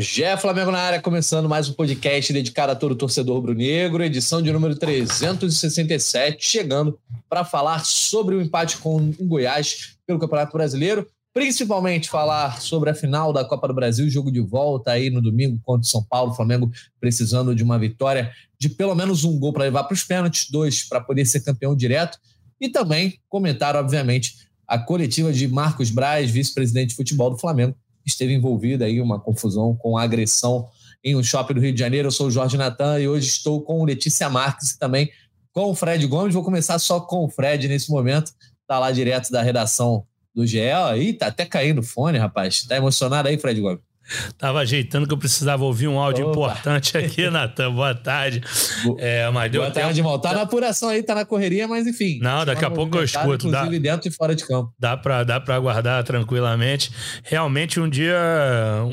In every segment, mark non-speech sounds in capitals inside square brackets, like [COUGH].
Gé Flamengo na área, começando mais um podcast dedicado a todo torcedor rubro-negro, edição de número 367, chegando para falar sobre o empate com o Goiás pelo Campeonato Brasileiro, principalmente falar sobre a final da Copa do Brasil, jogo de volta aí no domingo contra o São Paulo, Flamengo precisando de uma vitória de pelo menos um gol para levar para os pênaltis, dois para poder ser campeão direto, e também comentar, obviamente, a coletiva de Marcos Braz, vice-presidente de futebol do Flamengo, esteve envolvida aí uma confusão com agressão em um shopping do Rio de Janeiro. Eu sou o Jorge Natan e hoje estou com Letícia Marques e também com o Fred Gomes. Vou começar só com o Fred nesse momento. Está lá direto da redação do GE. Aí tá até caindo o fone, rapaz. Tá emocionado aí, Fred Gomes? Tava ajeitando que eu precisava ouvir um áudio Opa. importante aqui, [LAUGHS] Natan. Boa tarde. É, mas Boa tarde, tempo. irmão. Tá na apuração aí, tá na correria, mas enfim. Não, daqui a pouco eu escuto. Inclusive dá, dentro e fora de campo. Dá pra, dá pra aguardar tranquilamente. Realmente, um dia,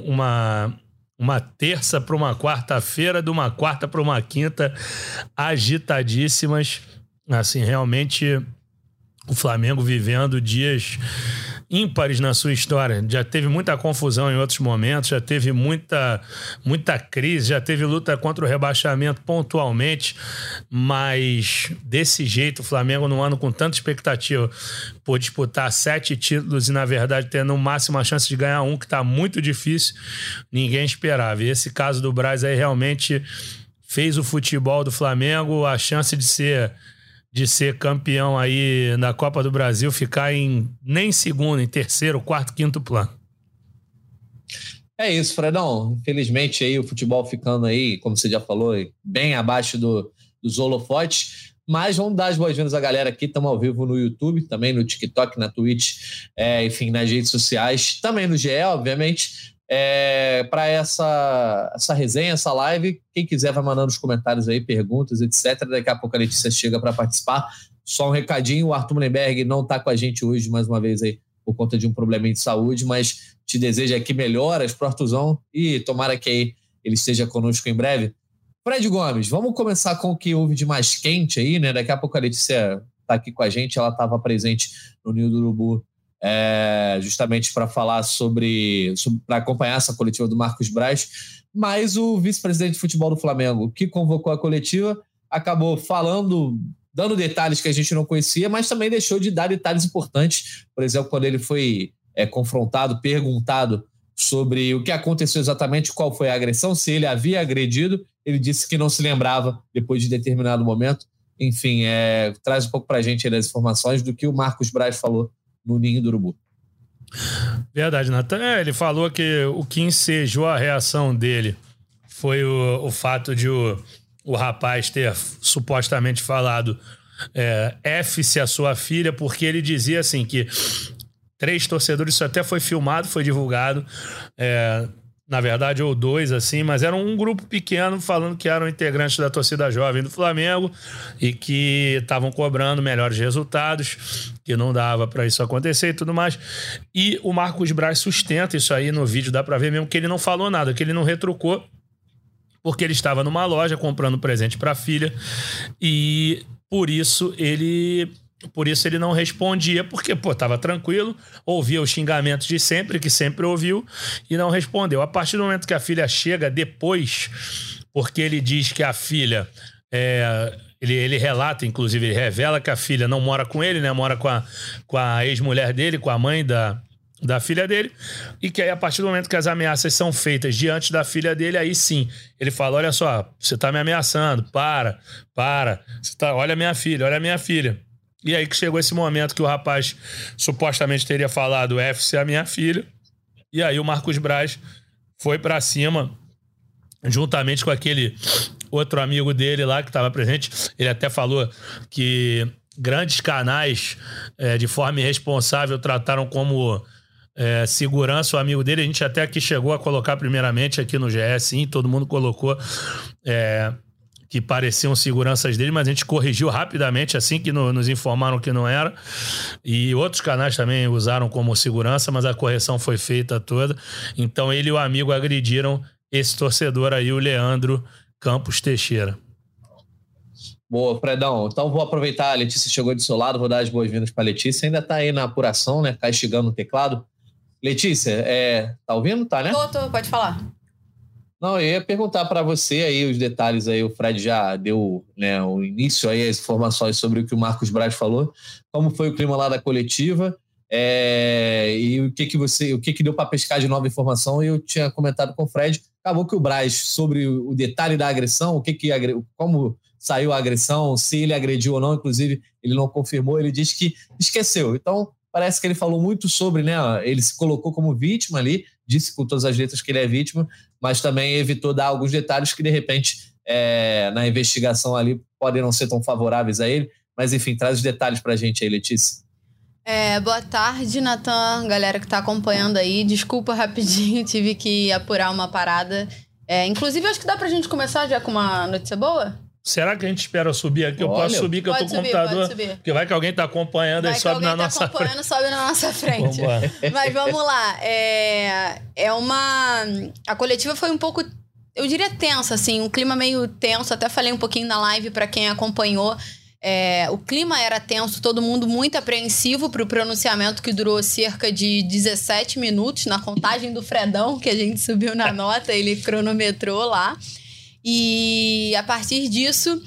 uma, uma terça para uma quarta-feira, de uma quarta para uma quinta, agitadíssimas. Assim, realmente, o Flamengo vivendo dias ímpares na sua história. Já teve muita confusão em outros momentos, já teve muita, muita crise, já teve luta contra o rebaixamento pontualmente, mas desse jeito, o Flamengo, num ano com tanta expectativa por disputar sete títulos e, na verdade, ter no máximo a chance de ganhar um, que está muito difícil, ninguém esperava. E esse caso do Braz aí realmente fez o futebol do Flamengo a chance de ser de ser campeão aí na Copa do Brasil ficar em nem segundo, em terceiro, quarto, quinto plano. É isso, Fredão. Infelizmente aí o futebol ficando aí, como você já falou, bem abaixo do, dos holofotes. Mas vamos dar as boas-vindas à galera aqui. Estamos ao vivo no YouTube, também no TikTok, na Twitch, é, enfim, nas redes sociais, também no GE, obviamente é, para essa, essa resenha, essa live. Quem quiser vai mandando os comentários aí, perguntas, etc. Daqui a pouco a Letícia chega para participar. Só um recadinho: o Arthur Mullenberg não está com a gente hoje, mais uma vez, aí, por conta de um problema de saúde, mas te deseja aqui melhoras para o Artuzão e tomara que aí ele esteja conosco em breve. Fred Gomes, vamos começar com o que houve de mais quente aí, né? Daqui a pouco a Letícia está aqui com a gente, ela estava presente no Ninho do Urubu é, justamente para falar sobre, sobre para acompanhar essa coletiva do Marcos Braz, mas o vice-presidente de futebol do Flamengo, que convocou a coletiva, acabou falando, dando detalhes que a gente não conhecia, mas também deixou de dar detalhes importantes. Por exemplo, quando ele foi é, confrontado, perguntado sobre o que aconteceu exatamente, qual foi a agressão, se ele havia agredido, ele disse que não se lembrava depois de determinado momento. Enfim, é, traz um pouco para a gente as informações do que o Marcos Braz falou no ninho do urubu. Verdade, Natan. É, ele falou que o que ensejou a reação dele foi o, o fato de o, o rapaz ter supostamente falado é, F-se a sua filha, porque ele dizia assim que três torcedores, isso até foi filmado, foi divulgado. É, na verdade, ou dois, assim, mas era um grupo pequeno falando que eram integrantes da torcida jovem do Flamengo e que estavam cobrando melhores resultados, que não dava para isso acontecer e tudo mais. E o Marcos Braz sustenta isso aí no vídeo, dá para ver mesmo que ele não falou nada, que ele não retrucou, porque ele estava numa loja comprando presente para a filha e por isso ele por isso ele não respondia, porque, pô, tava tranquilo, ouvia os xingamentos de sempre, que sempre ouviu, e não respondeu. A partir do momento que a filha chega depois, porque ele diz que a filha. É, ele, ele relata, inclusive, ele revela que a filha não mora com ele, né? Mora com a, com a ex-mulher dele, com a mãe da, da filha dele, e que aí, a partir do momento que as ameaças são feitas diante da filha dele, aí sim, ele fala: Olha só, você tá me ameaçando, para, para, você tá, olha minha filha, olha minha filha. E aí que chegou esse momento que o rapaz supostamente teria falado FC a minha filha. E aí o Marcos Braz foi para cima, juntamente com aquele outro amigo dele lá que estava presente. Ele até falou que grandes canais, é, de forma irresponsável, trataram como é, segurança o amigo dele. A gente até aqui chegou a colocar primeiramente aqui no GS, sim, todo mundo colocou. É, que pareciam seguranças dele, mas a gente corrigiu rapidamente assim que no, nos informaram que não era. E outros canais também usaram como segurança, mas a correção foi feita toda. Então ele e o amigo agrediram esse torcedor aí, o Leandro Campos Teixeira. Boa, Fredão. Então vou aproveitar, a Letícia chegou do seu lado, vou dar as boas-vindas para a Letícia. Ainda está aí na apuração, né? Castigando o teclado. Letícia, é... tá ouvindo? Tá, né? Tô, tô, pode falar. Não, eu ia perguntar para você aí os detalhes aí, o Fred já deu né, o início aí, as informações sobre o que o Marcos Braz falou, como foi o clima lá da coletiva, é, e o que que você, o que que deu para pescar de nova informação, eu tinha comentado com o Fred, acabou que o Braz, sobre o detalhe da agressão, o que que, como saiu a agressão, se ele agrediu ou não, inclusive ele não confirmou, ele disse que esqueceu, então parece que ele falou muito sobre, né, ele se colocou como vítima ali, disse com todas as letras que ele é vítima, mas também evitou dar alguns detalhes que, de repente, é, na investigação ali podem não ser tão favoráveis a ele. Mas, enfim, traz os detalhes para a gente aí, Letícia. É, boa tarde, Natan, galera que está acompanhando aí. Desculpa rapidinho, [LAUGHS] tive que apurar uma parada. É, inclusive, acho que dá para a gente começar já com uma notícia boa? Será que a gente espera subir aqui? Eu Olha, posso subir que eu tô com o computador. Porque vai que alguém tá acompanhando vai e sobe na tá nossa frente. acompanhando sobe na nossa frente. [LAUGHS] Mas vamos lá. É, é uma. A coletiva foi um pouco. Eu diria tensa, assim, um clima meio tenso. Até falei um pouquinho na live para quem acompanhou. É, o clima era tenso, todo mundo muito apreensivo para o pronunciamento que durou cerca de 17 minutos na contagem do Fredão, que a gente subiu na [LAUGHS] nota, ele cronometrou lá. E a partir disso,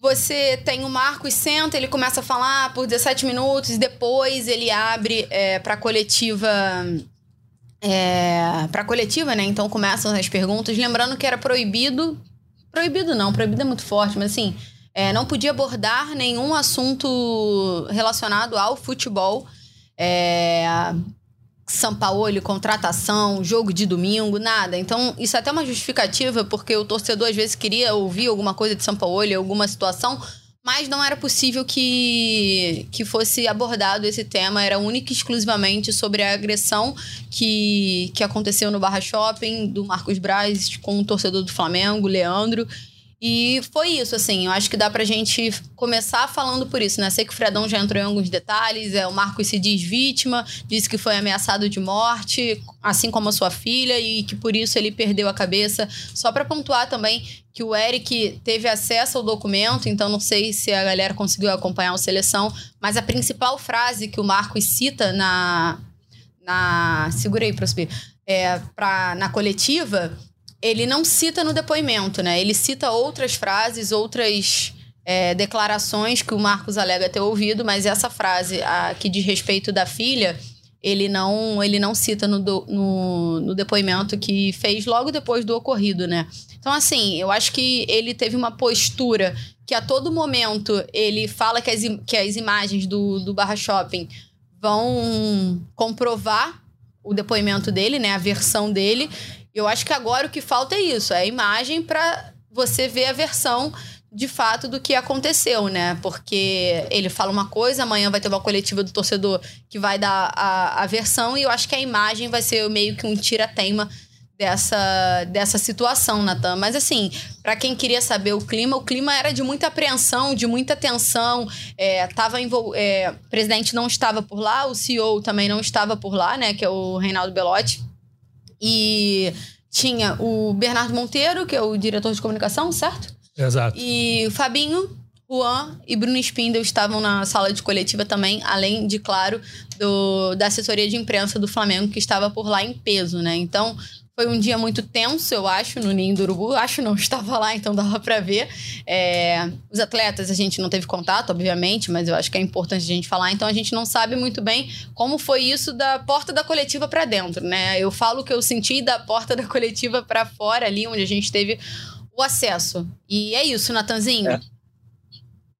você tem o Marcos senta, ele começa a falar por 17 minutos, e depois ele abre é, para coletiva. É, para coletiva, né? Então começam as perguntas. Lembrando que era proibido. Proibido não, proibido é muito forte, mas assim, é, não podia abordar nenhum assunto relacionado ao futebol. É, são Paulo, contratação, jogo de domingo, nada. Então, isso é até uma justificativa, porque o torcedor às vezes queria ouvir alguma coisa de São Paulo, alguma situação, mas não era possível que, que fosse abordado esse tema. Era única e exclusivamente sobre a agressão que, que aconteceu no Barra Shopping, do Marcos Braz com o torcedor do Flamengo, Leandro. E foi isso, assim. Eu acho que dá pra gente começar falando por isso, né? Sei que o Fredão já entrou em alguns detalhes. É, o Marcos se diz vítima, disse que foi ameaçado de morte, assim como a sua filha, e que por isso ele perdeu a cabeça. Só para pontuar também que o Eric teve acesso ao documento, então não sei se a galera conseguiu acompanhar a seleção, mas a principal frase que o Marcos cita na. na segura aí, Prospir. É, pra, na coletiva ele não cita no depoimento, né? Ele cita outras frases, outras é, declarações que o Marcos alega ter ouvido, mas essa frase a, que diz respeito da filha, ele não, ele não cita no, do, no, no depoimento que fez logo depois do ocorrido, né? Então, assim, eu acho que ele teve uma postura que a todo momento ele fala que as, que as imagens do, do Barra Shopping vão comprovar o depoimento dele, né? A versão dele. Eu acho que agora o que falta é isso, é a imagem para você ver a versão de fato do que aconteceu, né? Porque ele fala uma coisa, amanhã vai ter uma coletiva do torcedor que vai dar a, a versão, e eu acho que a imagem vai ser meio que um tira-teima dessa, dessa situação, Natan. Mas assim, para quem queria saber o clima, o clima era de muita apreensão, de muita tensão. É, tava envol... É, o presidente não estava por lá, o CEO também não estava por lá, né? Que é o Reinaldo Belotti. E tinha o Bernardo Monteiro, que é o diretor de comunicação, certo? Exato. E o Fabinho, Juan e Bruno Spindel estavam na sala de coletiva também, além de, claro, do, da assessoria de imprensa do Flamengo, que estava por lá em peso, né? Então, foi um dia muito tenso, eu acho, no Ninho do Urubu. Acho não, [LAUGHS] estava lá, então dava para ver. É, os atletas a gente não teve contato, obviamente, mas eu acho que é importante a gente falar. Então a gente não sabe muito bem como foi isso da porta da coletiva para dentro, né? Eu falo que eu senti da porta da coletiva para fora ali, onde a gente teve o acesso. E é isso, Natanzinho. É.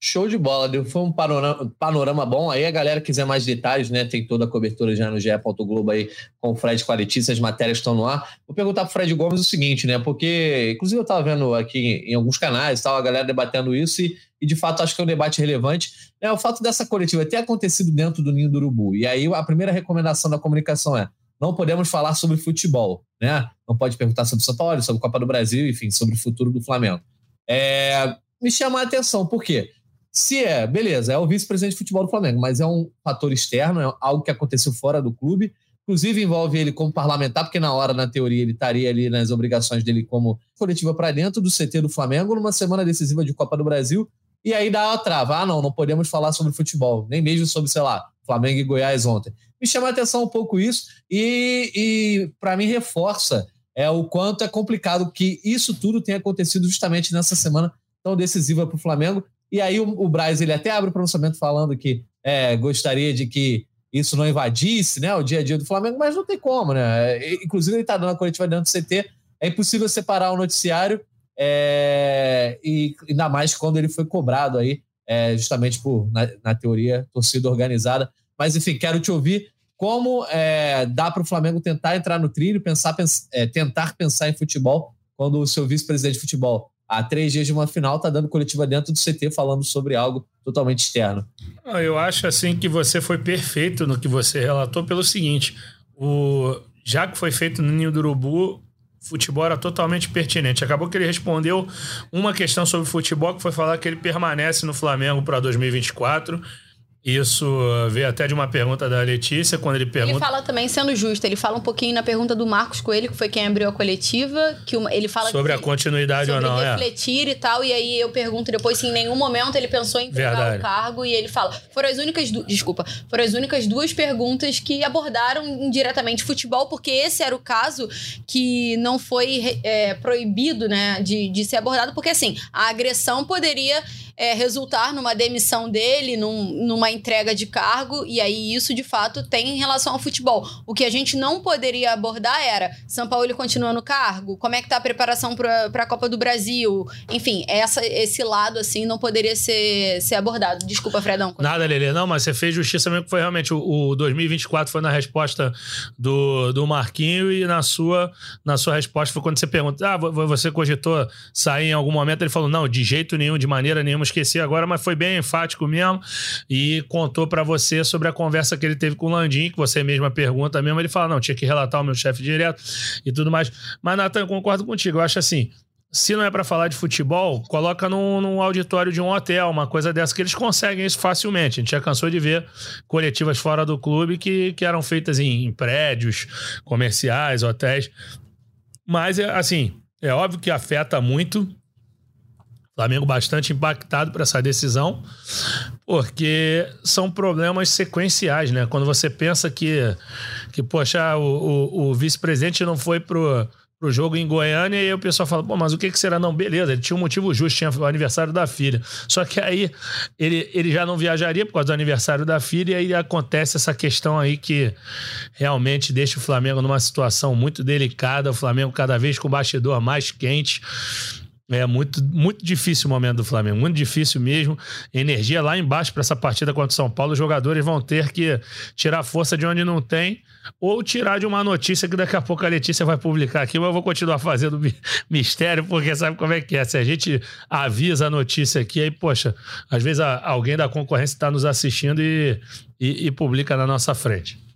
Show de bola, foi um panorama, panorama, bom. Aí a galera quiser mais detalhes, né? Tem toda a cobertura já no GE. Globo aí com o Fred Letícia, as matérias estão no ar. Vou perguntar pro Fred Gomes o seguinte, né? Porque, inclusive, eu estava vendo aqui em alguns canais, tal, a galera debatendo isso, e, e de fato acho que é um debate relevante. É o fato dessa coletiva ter acontecido dentro do Ninho do Urubu. E aí a primeira recomendação da comunicação é: não podemos falar sobre futebol, né? Não pode perguntar sobre São Paulo, sobre Copa do Brasil, enfim, sobre o futuro do Flamengo. É, me chama a atenção, por quê? Se é, beleza, é o vice-presidente de futebol do Flamengo, mas é um fator externo, é algo que aconteceu fora do clube. Inclusive envolve ele como parlamentar, porque na hora, na teoria, ele estaria ali nas obrigações dele como coletiva para dentro do CT do Flamengo numa semana decisiva de Copa do Brasil. E aí dá a trava. Ah, não, não podemos falar sobre futebol, nem mesmo sobre, sei lá, Flamengo e Goiás ontem. Me chama a atenção um pouco isso e, e para mim, reforça é o quanto é complicado que isso tudo tenha acontecido justamente nessa semana tão decisiva para o Flamengo. E aí o, o Braz ele até abre o pronunciamento falando que é, gostaria de que isso não invadisse né, o dia a dia do Flamengo, mas não tem como, né? Inclusive, ele está dando a coletiva dentro do CT. É impossível separar o noticiário, é, e ainda mais quando ele foi cobrado aí, é, justamente por, na, na, teoria, torcida organizada. Mas, enfim, quero te ouvir como é, dá para o Flamengo tentar entrar no trilho, pensar, pens, é, tentar pensar em futebol, quando o seu vice-presidente de futebol há três dias de uma final, está dando coletiva dentro do CT falando sobre algo totalmente externo. Eu acho assim que você foi perfeito no que você relatou pelo seguinte: o já que foi feito no Ninho do Urubu, futebol era totalmente pertinente. Acabou que ele respondeu uma questão sobre futebol, que foi falar que ele permanece no Flamengo para 2024 isso veio até de uma pergunta da Letícia, quando ele pergunta. Ele fala também, sendo justo, ele fala um pouquinho na pergunta do Marcos Coelho, que foi quem abriu a coletiva, que uma, ele fala sobre que, a continuidade sobre ou não, é. refletir é. e tal, e aí eu pergunto depois se em nenhum momento ele pensou em entregar o cargo e ele fala, foram as únicas, du... desculpa, foram as únicas duas perguntas que abordaram indiretamente futebol, porque esse era o caso que não foi é, proibido, né, de, de ser abordado, porque assim, a agressão poderia é, resultar numa demissão dele, num, numa entrega de cargo, e aí isso de fato tem em relação ao futebol. O que a gente não poderia abordar era: São Paulo continua no cargo? Como é que tá a preparação para a Copa do Brasil? Enfim, essa, esse lado assim não poderia ser, ser abordado. Desculpa, Fredão. Nada, Lelê. Não, mas você fez justiça mesmo que foi realmente o, o 2024 foi na resposta do, do Marquinho e na sua, na sua resposta foi quando você pergunta: ah, você cogitou sair em algum momento? Ele falou: não, de jeito nenhum, de maneira nenhuma esqueci agora, mas foi bem enfático mesmo e contou para você sobre a conversa que ele teve com o Landim, que você mesma pergunta mesmo. Ele fala: não, tinha que relatar o meu chefe direto e tudo mais. Mas, Nathan, eu concordo contigo. Eu acho assim. Se não é para falar de futebol, coloca num, num, auditório de um hotel, uma coisa dessa, que eles conseguem isso facilmente. A gente já cansou de ver coletivas fora do clube que, que eram feitas em, em prédios comerciais, hotéis. Mas, é, assim, é óbvio que afeta muito Flamengo bastante impactado por essa decisão, porque são problemas sequenciais, né? Quando você pensa que, que poxa, o, o, o vice-presidente não foi pro, pro jogo em Goiânia e aí o pessoal fala, pô, mas o que que será? Não, beleza, ele tinha um motivo justo, tinha o aniversário da filha. Só que aí ele, ele já não viajaria por causa do aniversário da filha e aí acontece essa questão aí que realmente deixa o Flamengo numa situação muito delicada, o Flamengo cada vez com o bastidor mais quente. É muito, muito difícil o momento do Flamengo, muito difícil mesmo. Energia lá embaixo para essa partida contra o São Paulo. Os jogadores vão ter que tirar força de onde não tem ou tirar de uma notícia que daqui a pouco a Letícia vai publicar aqui, mas eu vou continuar fazendo mistério, porque sabe como é que é? Se a gente avisa a notícia aqui, aí, poxa, às vezes alguém da concorrência está nos assistindo e, e, e publica na nossa frente.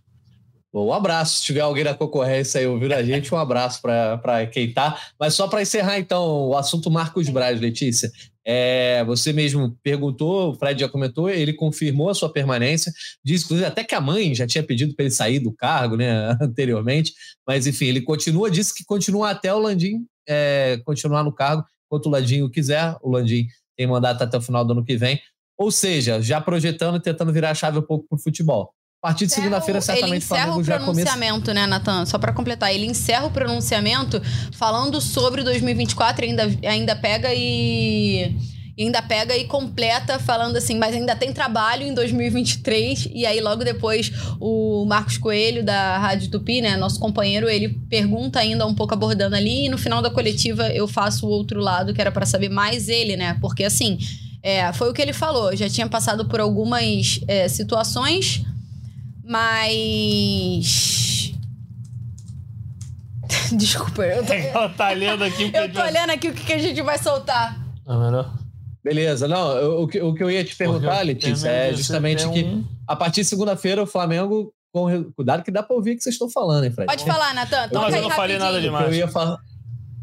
Bom, um abraço. Se tiver alguém da concorrência aí ouvindo a gente, um abraço para quem tá. Mas só para encerrar, então, o assunto Marcos Braz, Letícia. É, você mesmo perguntou, o Fred já comentou, ele confirmou a sua permanência, disse inclusive até que a mãe já tinha pedido para ele sair do cargo né, [LAUGHS] anteriormente, mas enfim, ele continua, disse que continua até o Landim é, continuar no cargo, enquanto o Landim quiser, o Landim tem mandato até o final do ano que vem, ou seja, já projetando e tentando virar a chave um pouco para o futebol. A partir de segunda-feira, certamente, ele encerra o pronunciamento, né, Natan? Só para completar, ele encerra o pronunciamento falando sobre 2024 ainda, ainda pega e ainda pega e completa falando assim, mas ainda tem trabalho em 2023. E aí, logo depois, o Marcos Coelho, da Rádio Tupi, né, nosso companheiro, ele pergunta ainda um pouco abordando ali. E no final da coletiva, eu faço o outro lado, que era para saber mais ele, né? Porque assim, é, foi o que ele falou. Já tinha passado por algumas é, situações mas. [LAUGHS] Desculpa, eu tô. Ela tá lendo aqui. eu tô olhando aqui o que a gente vai soltar. Ah, melhor. Beleza, não, eu, o, que, o que eu ia te perguntar, Letícia, é justamente que um... a partir de segunda-feira o Flamengo, com cuidado que dá pra ouvir o que vocês estão falando, hein, Fred? Pode falar, Natan, toca Mas eu não falei nada demais. eu ia falar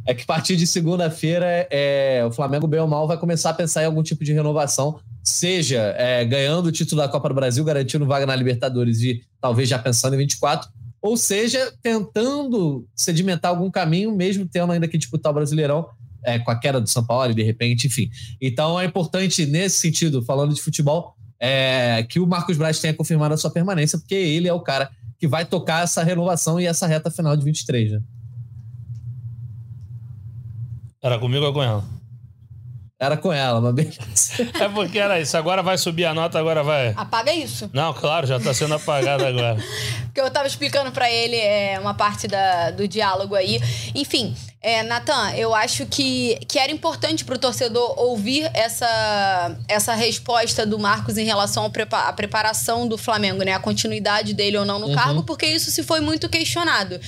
é que a partir de segunda-feira é, o Flamengo, bem ou mal, vai começar a pensar em algum tipo de renovação seja é, ganhando o título da Copa do Brasil, garantindo vaga na Libertadores e talvez já pensando em 24, ou seja, tentando sedimentar algum caminho, mesmo tendo ainda que disputar o Brasileirão é, com a queda do São Paulo, de repente, enfim. Então é importante, nesse sentido, falando de futebol, é, que o Marcos Braz tenha confirmado a sua permanência, porque ele é o cara que vai tocar essa renovação e essa reta final de 23, né? Era comigo ou com ela? Era com ela, mas bem. É porque era isso. Agora vai subir a nota, agora vai. Apaga isso. Não, claro, já tá sendo apagado agora. [LAUGHS] Porque eu tava explicando para ele é, uma parte da, do diálogo aí. Enfim, é, Natan, eu acho que, que era importante pro torcedor ouvir essa, essa resposta do Marcos em relação à prepa preparação do Flamengo, né? A continuidade dele ou não no uhum. cargo, porque isso se foi muito questionado.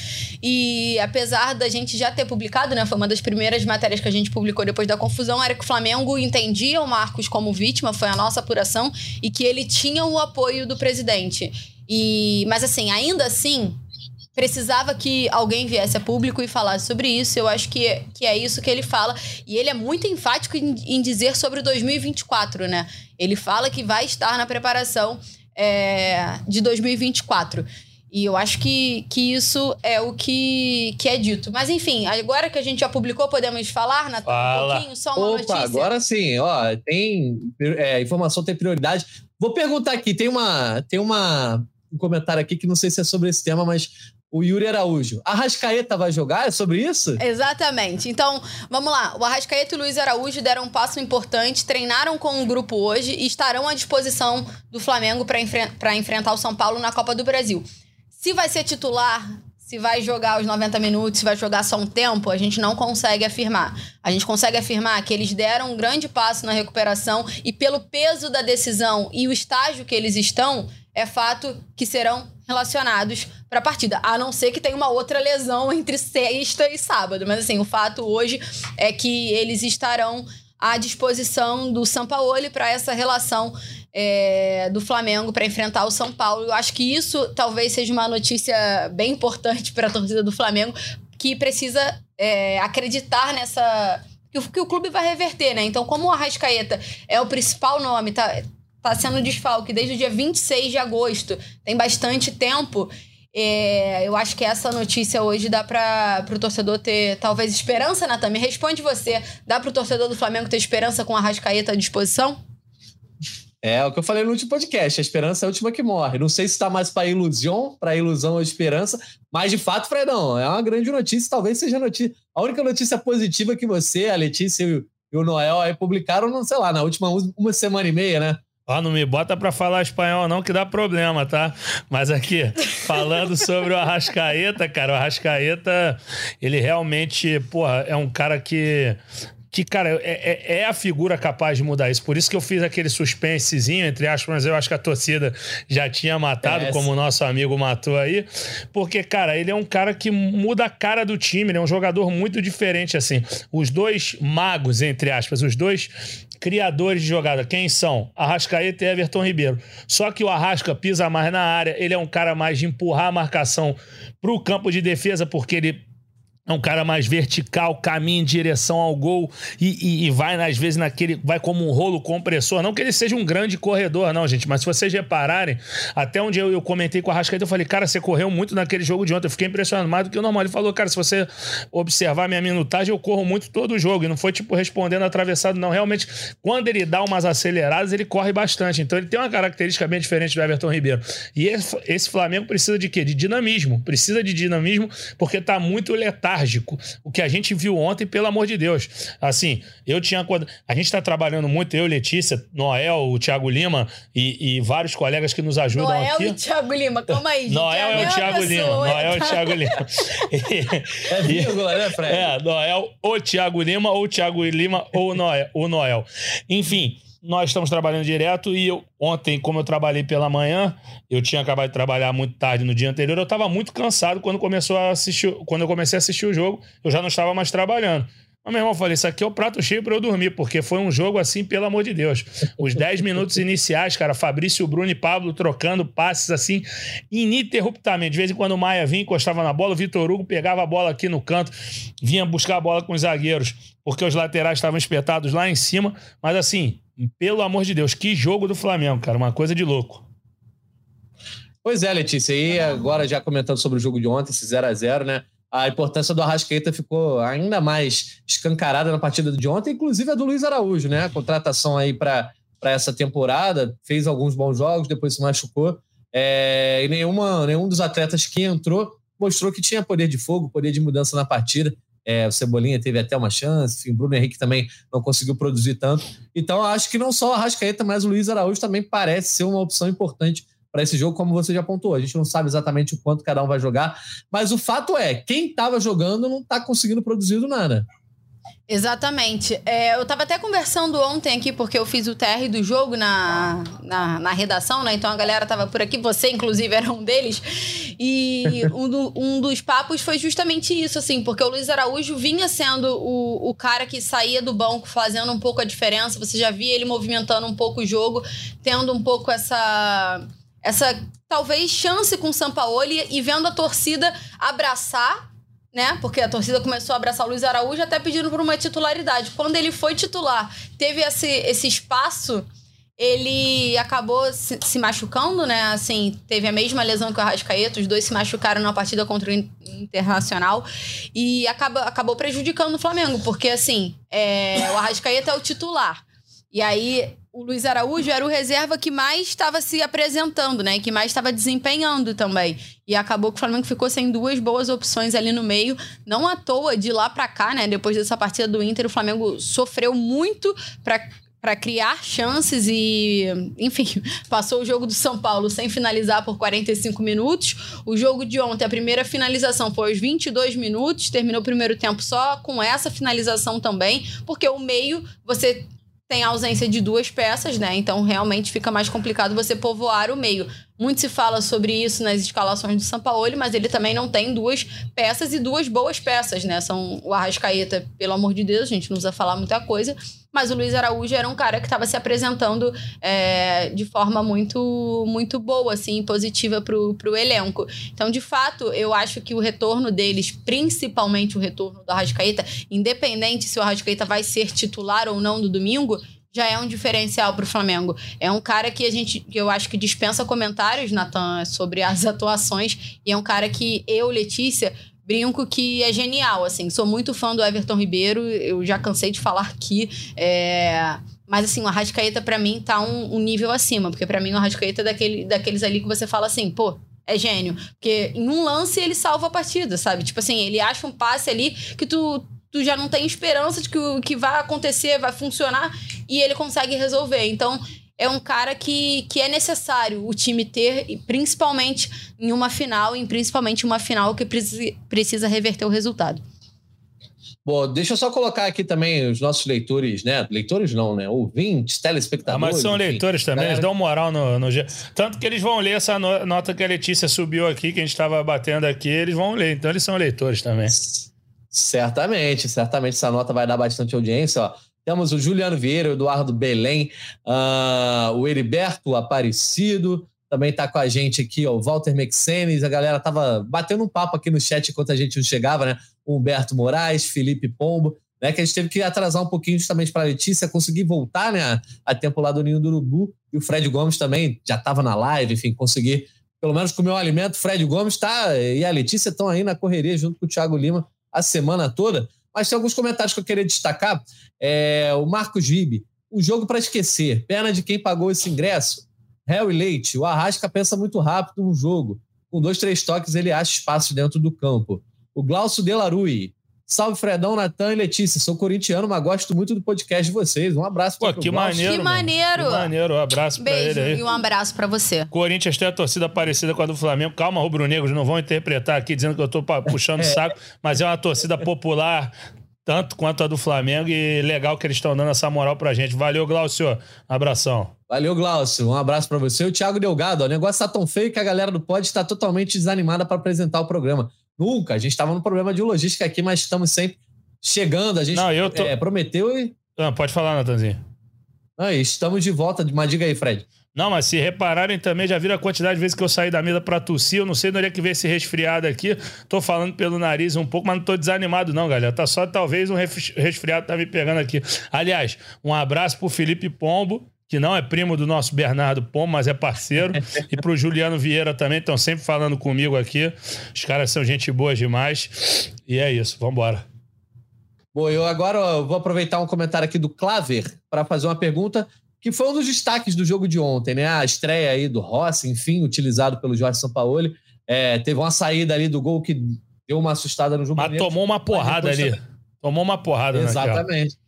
E apesar da gente já ter publicado, né? Foi uma das primeiras matérias que a gente publicou depois da confusão, era que o Flamengo entendia o Marcos como vítima, foi a nossa apuração, e que ele tinha o apoio do presidente. E, mas assim, ainda assim, precisava que alguém viesse a público e falasse sobre isso. Eu acho que, que é isso que ele fala. E ele é muito enfático em, em dizer sobre 2024, né? Ele fala que vai estar na preparação é, de 2024. E eu acho que, que isso é o que, que é dito. Mas enfim, agora que a gente já publicou, podemos falar, Natan, Fala. um pouquinho? Só uma Opa, notícia? agora sim. Ó, tem... É, informação tem prioridade. Vou perguntar aqui, tem uma... Tem uma um comentário aqui que não sei se é sobre esse tema, mas o Yuri Araújo. Arrascaeta vai jogar? É sobre isso? Exatamente. Então, vamos lá. O Arrascaeta e o Luiz Araújo deram um passo importante, treinaram com o grupo hoje e estarão à disposição do Flamengo para enfre enfrentar o São Paulo na Copa do Brasil. Se vai ser titular, se vai jogar os 90 minutos, se vai jogar só um tempo, a gente não consegue afirmar. A gente consegue afirmar que eles deram um grande passo na recuperação e pelo peso da decisão e o estágio que eles estão, é fato que serão relacionados para a partida, a não ser que tenha uma outra lesão entre sexta e sábado. Mas assim, o fato hoje é que eles estarão à disposição do Sampaoli para essa relação é, do Flamengo para enfrentar o São Paulo. Eu acho que isso talvez seja uma notícia bem importante para a torcida do Flamengo, que precisa é, acreditar nessa. Que o, que o clube vai reverter, né? Então, como o Arrascaeta é o principal nome, tá, tá sendo desfalque desde o dia 26 de agosto, tem bastante tempo. É, eu acho que essa notícia hoje dá para o torcedor ter talvez esperança, Natan. Me responde você. Dá para o torcedor do Flamengo ter esperança com a Rascaeta à disposição? É o que eu falei no último podcast. A esperança é a última que morre. Não sei se está mais para ilusão, para ilusão ou esperança, mas de fato, Fredão, é uma grande notícia. Talvez seja a notícia. A única notícia positiva que você, a Letícia e o Noel aí publicaram, não sei lá, na última uma semana e meia, né? Ó, não me bota para falar espanhol não, que dá problema, tá? Mas aqui, falando sobre o Arrascaeta, cara, o Arrascaeta, ele realmente, porra, é um cara que que, cara, é, é, é, a figura capaz de mudar isso. Por isso que eu fiz aquele suspensezinho, entre aspas, mas eu acho que a torcida já tinha matado, é como o nosso amigo matou aí. Porque, cara, ele é um cara que muda a cara do time, ele é um jogador muito diferente, assim. Os dois magos, entre aspas, os dois criadores de jogada, quem são? Arrascaeta e Everton Ribeiro. Só que o Arrasca pisa mais na área, ele é um cara mais de empurrar a marcação para o campo de defesa, porque ele é um cara mais vertical, caminha em direção ao gol e, e, e, vai, às vezes, naquele. Vai como um rolo compressor. Não que ele seja um grande corredor, não, gente. Mas se vocês repararem, até onde eu, eu comentei com a Rascaeta, eu falei, cara, você correu muito naquele jogo de ontem. Eu fiquei impressionado mais do que o normal. Ele falou, cara, se você observar minha minutagem, eu corro muito todo o jogo. E não foi, tipo, respondendo atravessado, não. Realmente, quando ele dá umas aceleradas, ele corre bastante. Então, ele tem uma característica bem diferente do Everton Ribeiro. E esse, esse Flamengo precisa de quê? De dinamismo. Precisa de dinamismo porque tá muito letárgico letárgico. O que a gente viu ontem, pelo amor de Deus. Assim, eu tinha. A gente está trabalhando muito, eu, Letícia, Noel, o Thiago Lima e, e vários colegas que nos ajudam Noel aqui. Noel e Thiago Lima, calma aí. Gente. Noel é, é o Thiago Lima. Noel é o Thiago Lima. [LAUGHS] é vírgula, né, Fred? É, Noel, ou Thiago Lima, ou Thiago Lima, ou Noel, o Noel. Enfim nós estamos trabalhando direto e eu, ontem, como eu trabalhei pela manhã, eu tinha acabado de trabalhar muito tarde no dia anterior, eu estava muito cansado quando começou a assistir, quando eu comecei a assistir o jogo, eu já não estava mais trabalhando. Mas, meu irmão, eu falei, isso aqui é o prato cheio para eu dormir, porque foi um jogo assim, pelo amor de Deus. Os 10 [LAUGHS] minutos iniciais, cara, Fabrício, Bruno e Pablo trocando passes assim, ininterruptamente. De vez em quando o Maia vinha, encostava na bola, o Vitor Hugo pegava a bola aqui no canto, vinha buscar a bola com os zagueiros, porque os laterais estavam espetados lá em cima. Mas assim, pelo amor de Deus, que jogo do Flamengo, cara. Uma coisa de louco. Pois é, Letícia. E agora já comentando sobre o jogo de ontem, esse 0 a 0 né? A importância do Arrascaeta ficou ainda mais escancarada na partida de ontem, inclusive a do Luiz Araújo, né? A contratação aí para essa temporada, fez alguns bons jogos, depois se machucou. É, e nenhuma, nenhum dos atletas que entrou mostrou que tinha poder de fogo, poder de mudança na partida. É, o Cebolinha teve até uma chance, o Bruno Henrique também não conseguiu produzir tanto. Então, acho que não só o Arrascaeta, mas o Luiz Araújo também parece ser uma opção importante para esse jogo, como você já apontou. A gente não sabe exatamente o quanto cada um vai jogar, mas o fato é, quem estava jogando não está conseguindo produzir nada. Exatamente. É, eu estava até conversando ontem aqui, porque eu fiz o TR do jogo na, na, na, redação, né? Então a galera estava por aqui, você inclusive [LAUGHS] era um deles. E um, do, um, dos papos foi justamente isso, assim, porque o Luiz Araújo vinha sendo o, o cara que saía do banco fazendo um pouco a diferença. Você já via ele movimentando um pouco o jogo, tendo um pouco essa essa talvez chance com o Sampaoli e vendo a torcida abraçar né? Porque a torcida começou a abraçar o Luiz Araújo até pedindo por uma titularidade. Quando ele foi titular, teve esse, esse espaço, ele acabou se, se, machucando, né? Assim, teve a mesma lesão que o Arrascaeta, os dois se machucaram na partida contra o Internacional e acaba, acabou prejudicando o Flamengo, porque assim, é, o Arrascaeta é o titular. E aí o Luiz Araújo era o reserva que mais estava se apresentando, né? Que mais estava desempenhando também. E acabou que o Flamengo ficou sem duas boas opções ali no meio. Não à toa, de lá para cá, né? Depois dessa partida do Inter, o Flamengo sofreu muito para para criar chances e, enfim, [LAUGHS] passou o jogo do São Paulo sem finalizar por 45 minutos. O jogo de ontem, a primeira finalização foi aos 22 minutos, terminou o primeiro tempo só com essa finalização também, porque o meio você tem a ausência de duas peças, né? Então realmente fica mais complicado você povoar o meio. Muito se fala sobre isso nas escalações do Sampaoli, mas ele também não tem duas peças e duas boas peças, né? São o Arrascaeta, pelo amor de Deus, a gente não usa falar muita coisa, mas o Luiz Araújo era um cara que estava se apresentando é, de forma muito muito boa, assim, positiva para o elenco. Então, de fato, eu acho que o retorno deles, principalmente o retorno do Arrascaeta, independente se o Arrascaeta vai ser titular ou não no domingo, já é um diferencial para o Flamengo. É um cara que a gente, que eu acho que dispensa comentários, Natan, sobre as [LAUGHS] atuações. E é um cara que eu, Letícia, brinco que é genial. Assim, sou muito fã do Everton Ribeiro. Eu já cansei de falar aqui. É... Mas assim, o Arrascaeta para mim tá um, um, nível acima, porque para mim o Arrascaeta é daquele, daqueles ali que você fala assim, pô, é gênio. Porque em um lance ele salva a partida, sabe? Tipo assim, ele acha um passe ali que tu tu já não tem esperança de que o que vai acontecer, vai funcionar, e ele consegue resolver. Então, é um cara que, que é necessário o time ter, principalmente em uma final, e principalmente uma final que precisa reverter o resultado. Bom, deixa eu só colocar aqui também os nossos leitores, né? Leitores não, né? Ouvintes, telespectadores. Ah, mas são enfim, leitores também, galera... eles dão moral no, no. Tanto que eles vão ler essa nota que a Letícia subiu aqui, que a gente estava batendo aqui, eles vão ler. Então eles são leitores também. Certamente, certamente essa nota vai dar bastante audiência. Ó. Temos o Juliano Vieira, o Eduardo Belém, uh, o Heriberto Aparecido, também está com a gente aqui, ó, o Walter Mexenes, a galera tava batendo um papo aqui no chat enquanto a gente não chegava, né? O Humberto Moraes, Felipe Pombo, né? Que a gente teve que atrasar um pouquinho justamente para a Letícia conseguir voltar, né? A tempo lá do Ninho do Urubu. E o Fred Gomes também já estava na live, enfim, conseguir pelo menos comer um alimento. Fred Gomes está e a Letícia estão aí na correria junto com o Thiago Lima a semana toda. Mas tem alguns comentários que eu queria destacar. É, o Marcos Vibe, o jogo para esquecer, pena de quem pagou esse ingresso. Harry Leite, o Arrasca pensa muito rápido no jogo. Com dois, três toques, ele acha espaço dentro do campo. O Glaucio Delarui, Salve, Fredão, Natan e Letícia. Sou corintiano, mas gosto muito do podcast de vocês. Um abraço para que maneiro, Que maneiro. Que maneiro. Um abraço para ele aí. e um abraço para você. Corinthians tem a torcida parecida com a do Flamengo. Calma, rubro-negros, não vão interpretar aqui dizendo que eu tô puxando o [LAUGHS] saco, mas é uma torcida popular tanto quanto a do Flamengo e legal que eles estão dando essa moral pra gente. Valeu, Glaucio. Abração. Valeu, Glaucio. Um abraço para você. O Thiago Delgado, ó, o negócio tá tão feio que a galera do Pod está totalmente desanimada para apresentar o programa. Nunca. A gente estava no problema de logística aqui, mas estamos sempre chegando. A gente Não, tô... é, prometeu e. Ah, pode falar, Natanzinho. Ah, estamos de volta. Mas diga aí, Fred. Não, mas se repararem também, já viram a quantidade de vezes que eu saí da mesa para tossir. Eu não sei onde é que veio esse resfriado aqui. Tô falando pelo nariz um pouco, mas não tô desanimado, não, galera. Tá só talvez um resfriado tá me pegando aqui. Aliás, um abraço pro Felipe Pombo, que não é primo do nosso Bernardo Pom, mas é parceiro, e para o Juliano Vieira também, estão sempre falando comigo aqui. Os caras são gente boa demais. E é isso, vamos embora. Bom, eu agora vou aproveitar um comentário aqui do Claver para fazer uma pergunta que foi um dos destaques do jogo de ontem, né? A estreia aí do Rossi, enfim, utilizado pelo Jorge Sampaoli. É, teve uma saída ali do gol que deu uma assustada no jogo. Mas tomou uma porrada ali. Também. Tomou uma porrada, Exatamente. Naquela.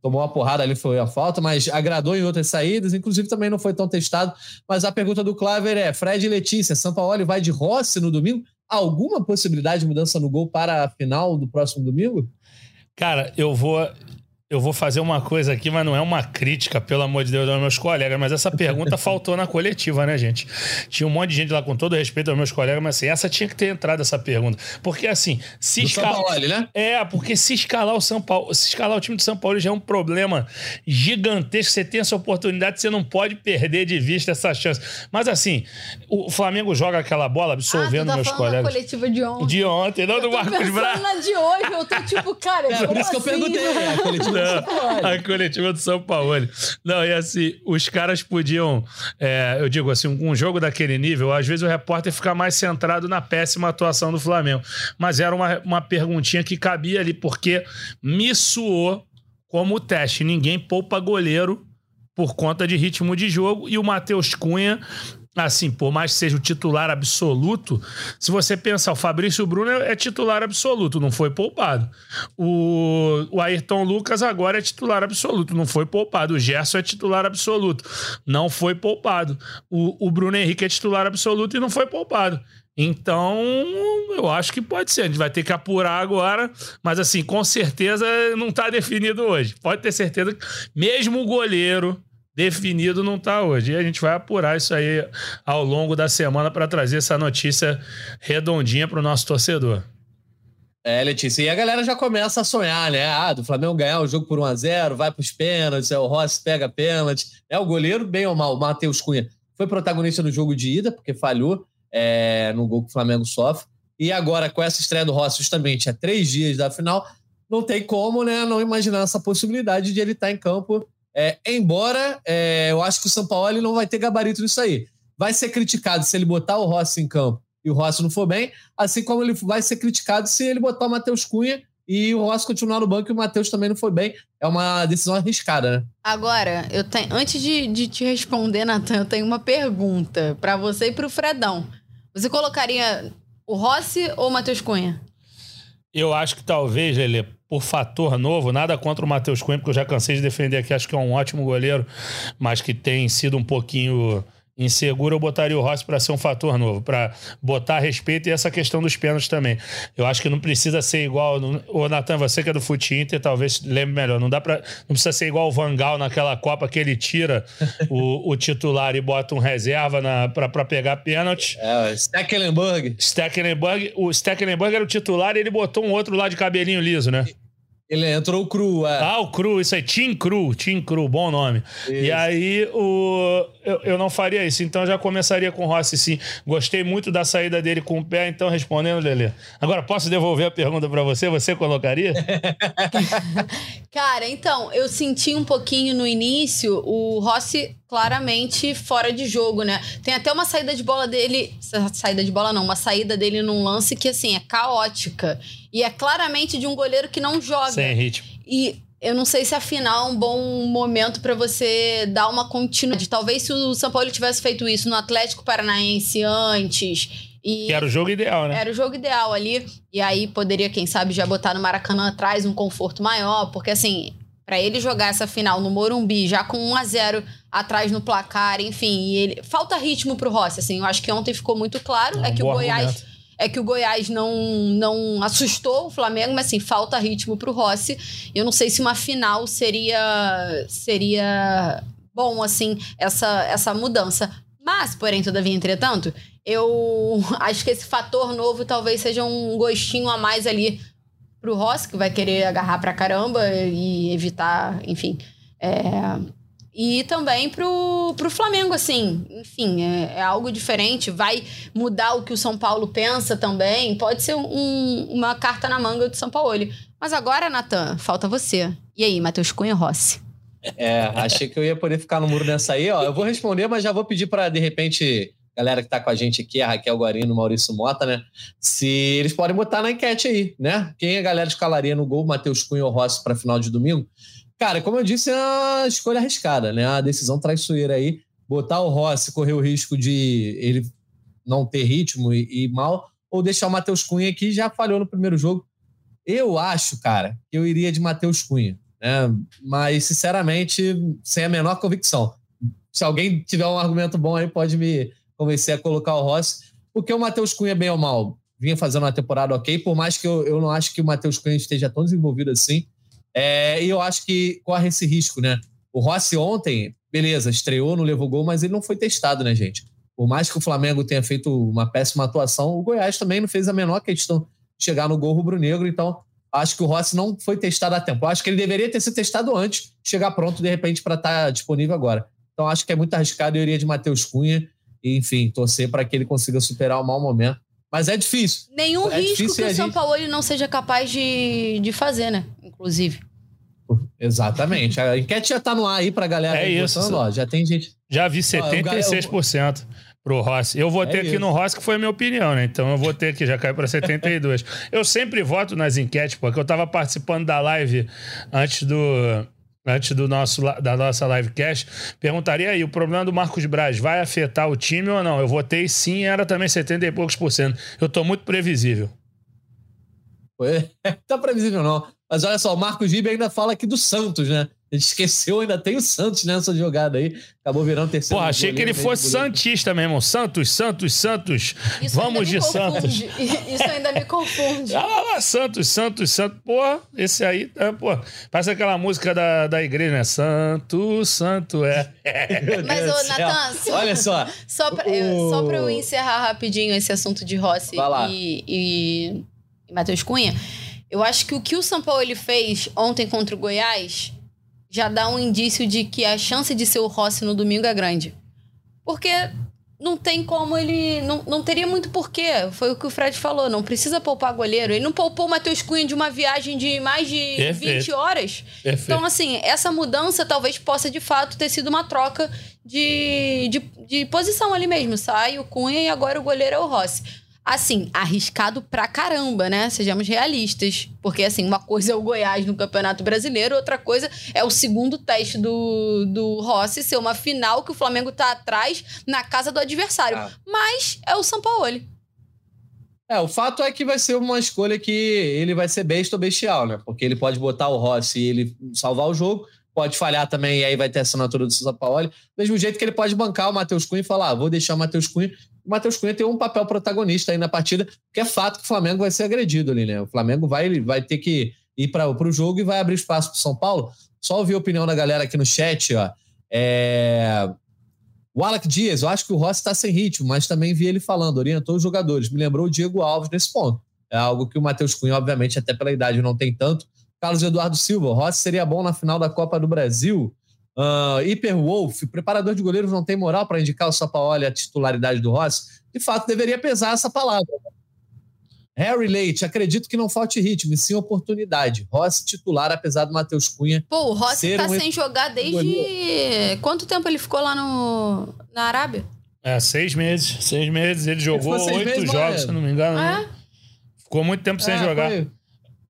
Tomou uma porrada ali, foi a falta, mas agradou em outras saídas, inclusive também não foi tão testado. Mas a pergunta do Claver é: Fred e Letícia, São Paulo vai de Rossi no domingo? Alguma possibilidade de mudança no gol para a final do próximo domingo? Cara, eu vou eu vou fazer uma coisa aqui, mas não é uma crítica, pelo amor de Deus, aos meus colegas, mas essa pergunta [LAUGHS] faltou na coletiva, né, gente? Tinha um monte de gente lá, com todo respeito aos meus colegas, mas assim, essa tinha que ter entrado, essa pergunta. Porque assim, se escalar. São Paulo, né? É, porque se escalar o São Paulo, se escalar o time de São Paulo já é um problema gigantesco. Você tem essa oportunidade, você não pode perder de vista essa chance. Mas assim, o Flamengo joga aquela bola absorvendo ah, tá meus colegas. Da coletiva de ontem. De ontem, não do Marcos Braz. na de hoje, eu tô tipo, cara, é, por isso assim? que eu assim? perguntei. É, a coletiva não, a coletiva do São Paulo. Não, e assim, os caras podiam, é, eu digo assim, um, jogo daquele nível, às vezes o repórter fica mais centrado na péssima atuação do Flamengo. Mas era uma, uma perguntinha que cabia ali, porque me suou como teste. Ninguém poupa goleiro por conta de ritmo de jogo. E o Matheus Cunha assim, por mais que seja o titular absoluto, se você pensar, o Fabrício Bruno é titular absoluto, não foi poupado. O, o Ayrton Lucas agora é titular absoluto, não foi poupado. O Gerson é titular absoluto, não foi poupado. O, o Bruno Henrique é titular absoluto e não foi poupado. Então, eu acho que pode ser. A gente vai ter que apurar agora, mas assim, com certeza não está definido hoje. Pode ter certeza que mesmo o goleiro definido não está hoje. E a gente vai apurar isso aí ao longo da semana para trazer essa notícia redondinha para o nosso torcedor. É, Letícia, e a galera já começa a sonhar, né? Ah, do Flamengo ganhar o jogo por 1x0, vai para os pênaltis, é, o Rossi pega pênalti. É o goleiro, bem ou mal, o Matheus Cunha foi protagonista no jogo de ida, porque falhou é, no gol que o Flamengo sofre. E agora, com essa estreia do Rossi, justamente há três dias da final, não tem como né, não imaginar essa possibilidade de ele estar tá em campo é, embora é, eu acho que o São Paulo não vai ter gabarito nisso aí. Vai ser criticado se ele botar o Rossi em campo e o Rossi não for bem, assim como ele vai ser criticado se ele botar o Matheus Cunha e o Rossi continuar no banco e o Matheus também não foi bem. É uma decisão arriscada, né? Agora, eu tenho, antes de, de te responder, Natan, eu tenho uma pergunta para você e para o Fredão. Você colocaria o Rossi ou o Matheus Cunha? Eu acho que talvez, Lele, por fator novo, nada contra o Matheus Cunha, porque eu já cansei de defender aqui, acho que é um ótimo goleiro, mas que tem sido um pouquinho inseguro, eu botaria o Rossi para ser um fator novo, para botar respeito e essa questão dos pênaltis também. Eu acho que não precisa ser igual. O Natan, você que é do Fute Inter, talvez lembre melhor. Não dá para, não precisa ser igual o Vangal naquela Copa que ele tira [LAUGHS] o, o titular e bota um reserva para pegar pênalti. É, o Stecklenburg. Stecklenburg. O Stecklenburg era o titular e ele botou um outro lá de cabelinho liso, né? Ele entrou cru, é. Ah, o cru, isso aí, Team Cru, Team Cru, bom nome. Isso. E aí o, eu, eu não faria isso, então já começaria com o Rossi sim. Gostei muito da saída dele com o pé, então respondendo, Lelê. Agora, posso devolver a pergunta para você? Você colocaria? [LAUGHS] [LAUGHS] Cara, então, eu senti um pouquinho no início o Rossi claramente fora de jogo, né? Tem até uma saída de bola dele, saída de bola não, uma saída dele num lance que assim é caótica e é claramente de um goleiro que não joga. Sem ritmo. E eu não sei se afinal é um bom momento para você dar uma continuidade. Talvez se o São Paulo tivesse feito isso no Atlético Paranaense antes e que era o jogo ideal, né? Era o jogo ideal ali. E aí poderia, quem sabe, já botar no Maracanã atrás um conforto maior, porque assim, para ele jogar essa final no Morumbi, já com 1 a 0 atrás no placar, enfim, ele falta ritmo pro Rossi, assim. Eu acho que ontem ficou muito claro, é, é que o Goiás argumento. é que o Goiás não não assustou o Flamengo, mas assim, falta ritmo pro Rossi. Eu não sei se uma final seria seria bom assim essa essa mudança. Mas, porém, todavia, entretanto, eu [LAUGHS] acho que esse fator novo talvez seja um gostinho a mais ali pro Rossi, que vai querer agarrar pra caramba e evitar, enfim. É... E também pro, pro Flamengo, assim, enfim, é, é, algo diferente, vai mudar o que o São Paulo pensa também, pode ser um, uma carta na manga do São Paulo. Mas agora, Natan, falta você. E aí, Matheus Cunha Rossi? É, achei que eu ia poder ficar no muro nessa aí, ó. Eu vou responder, mas já vou pedir para de repente galera que está com a gente aqui, a Raquel Guarino, Maurício Mota, né? Se eles podem botar na enquete aí, né? Quem a galera escalaria no gol, Matheus Cunha ou Rossi para final de domingo? Cara, como eu disse, é uma escolha arriscada, né? A decisão traiçoeira aí. Botar o Rossi, correr o risco de ele não ter ritmo e, e mal, ou deixar o Matheus Cunha que já falhou no primeiro jogo. Eu acho, cara, que eu iria de Matheus Cunha, né? Mas, sinceramente, sem a menor convicção. Se alguém tiver um argumento bom aí, pode me convencer a colocar o Rossi, porque o Matheus Cunha, bem ou mal, vinha fazendo uma temporada ok, por mais que eu, eu não acho que o Matheus Cunha esteja tão desenvolvido assim. É, e eu acho que corre esse risco, né? O Rossi ontem, beleza, estreou, não levou gol, mas ele não foi testado, né, gente? Por mais que o Flamengo tenha feito uma péssima atuação, o Goiás também não fez a menor questão de chegar no gol rubro-negro, então acho que o Rossi não foi testado a tempo. acho que ele deveria ter sido testado antes, chegar pronto de repente para estar tá disponível agora. Então acho que é muito arriscado, eu iria de Matheus Cunha enfim, torcer para que ele consiga superar o mau momento. Mas é difícil. Nenhum é risco difícil que o São. Paulo não seja capaz de, de fazer, né? Inclusive. Exatamente. A enquete já tá no ar aí pra galera. É isso. Votando, ó, já tem gente. Já vi 76% pro Rossi. Eu votei é aqui no Rossi, que foi a minha opinião, né? Então eu votei aqui, já caiu para 72. eu sempre voto nas enquetes, porque eu tava participando da live antes do antes do nosso, da nossa livecast, perguntaria aí, o problema do Marcos Braz vai afetar o time ou não? Eu votei sim, era também 70 e poucos por cento. Eu tô muito previsível. [LAUGHS] tá previsível não. Mas olha só, o Marcos Gibe ainda fala aqui do Santos, né? A gente esqueceu, ainda tem o Santos nessa jogada aí. Acabou virando terceiro. Porra, achei que ele fosse Santista mesmo. Santos, Santos, Santos. Isso Vamos de Santos. [LAUGHS] Isso ainda me confunde. Ah, lá, lá, Santos, Santos, Santos. Porra, esse aí, é, porra. Parece aquela música da, da igreja, né? Santo, Santo, é. Mas, ô, Natan, olha só. Só pra, o... só pra eu encerrar rapidinho esse assunto de Rossi e, e, e Matheus Cunha, eu acho que o que o São Paulo ele fez ontem contra o Goiás já dá um indício de que a chance de ser o Rossi no domingo é grande. Porque não tem como ele. Não, não teria muito porquê. Foi o que o Fred falou. Não precisa poupar goleiro. Ele não poupou o Matheus Cunha de uma viagem de mais de Perfeito. 20 horas. Perfeito. Então, assim, essa mudança talvez possa de fato ter sido uma troca de, de, de posição ali mesmo. Sai o Cunha e agora o goleiro é o Rossi assim, arriscado pra caramba, né? Sejamos realistas. Porque, assim, uma coisa é o Goiás no Campeonato Brasileiro, outra coisa é o segundo teste do, do Rossi ser uma final que o Flamengo tá atrás na casa do adversário. Ah. Mas é o São Paulo. É, o fato é que vai ser uma escolha que ele vai ser besta ou bestial, né? Porque ele pode botar o Rossi e ele salvar o jogo, pode falhar também e aí vai ter assinatura do São Paulo. Mesmo jeito que ele pode bancar o Matheus Cunha e falar: ah, vou deixar o Matheus Cunha o Matheus Cunha tem um papel protagonista aí na partida, porque é fato que o Flamengo vai ser agredido ali, né? O Flamengo vai, vai ter que ir para o jogo e vai abrir espaço para o São Paulo. Só ouvir a opinião da galera aqui no chat, ó. É... O Alec Dias, eu acho que o Rossi está sem ritmo, mas também vi ele falando, orientou os jogadores. Me lembrou o Diego Alves nesse ponto. É algo que o Matheus Cunha, obviamente, até pela idade não tem tanto. Carlos Eduardo Silva, Rossi seria bom na final da Copa do Brasil. Uh, Hyper Wolf, preparador de goleiros não tem moral para indicar o Sapaoli a titularidade do Rossi? De fato, deveria pesar essa palavra. Harry Leite, acredito que não falte ritmo, e sim oportunidade. Rossi titular, apesar do Matheus Cunha. Pô, o Rossi tá um... sem jogar desde. Quanto tempo ele ficou lá no... na Arábia? É, seis meses. Seis meses. Ele jogou oito jogos, se não me engano. Né? É? Ficou muito tempo sem é, jogar. Foi...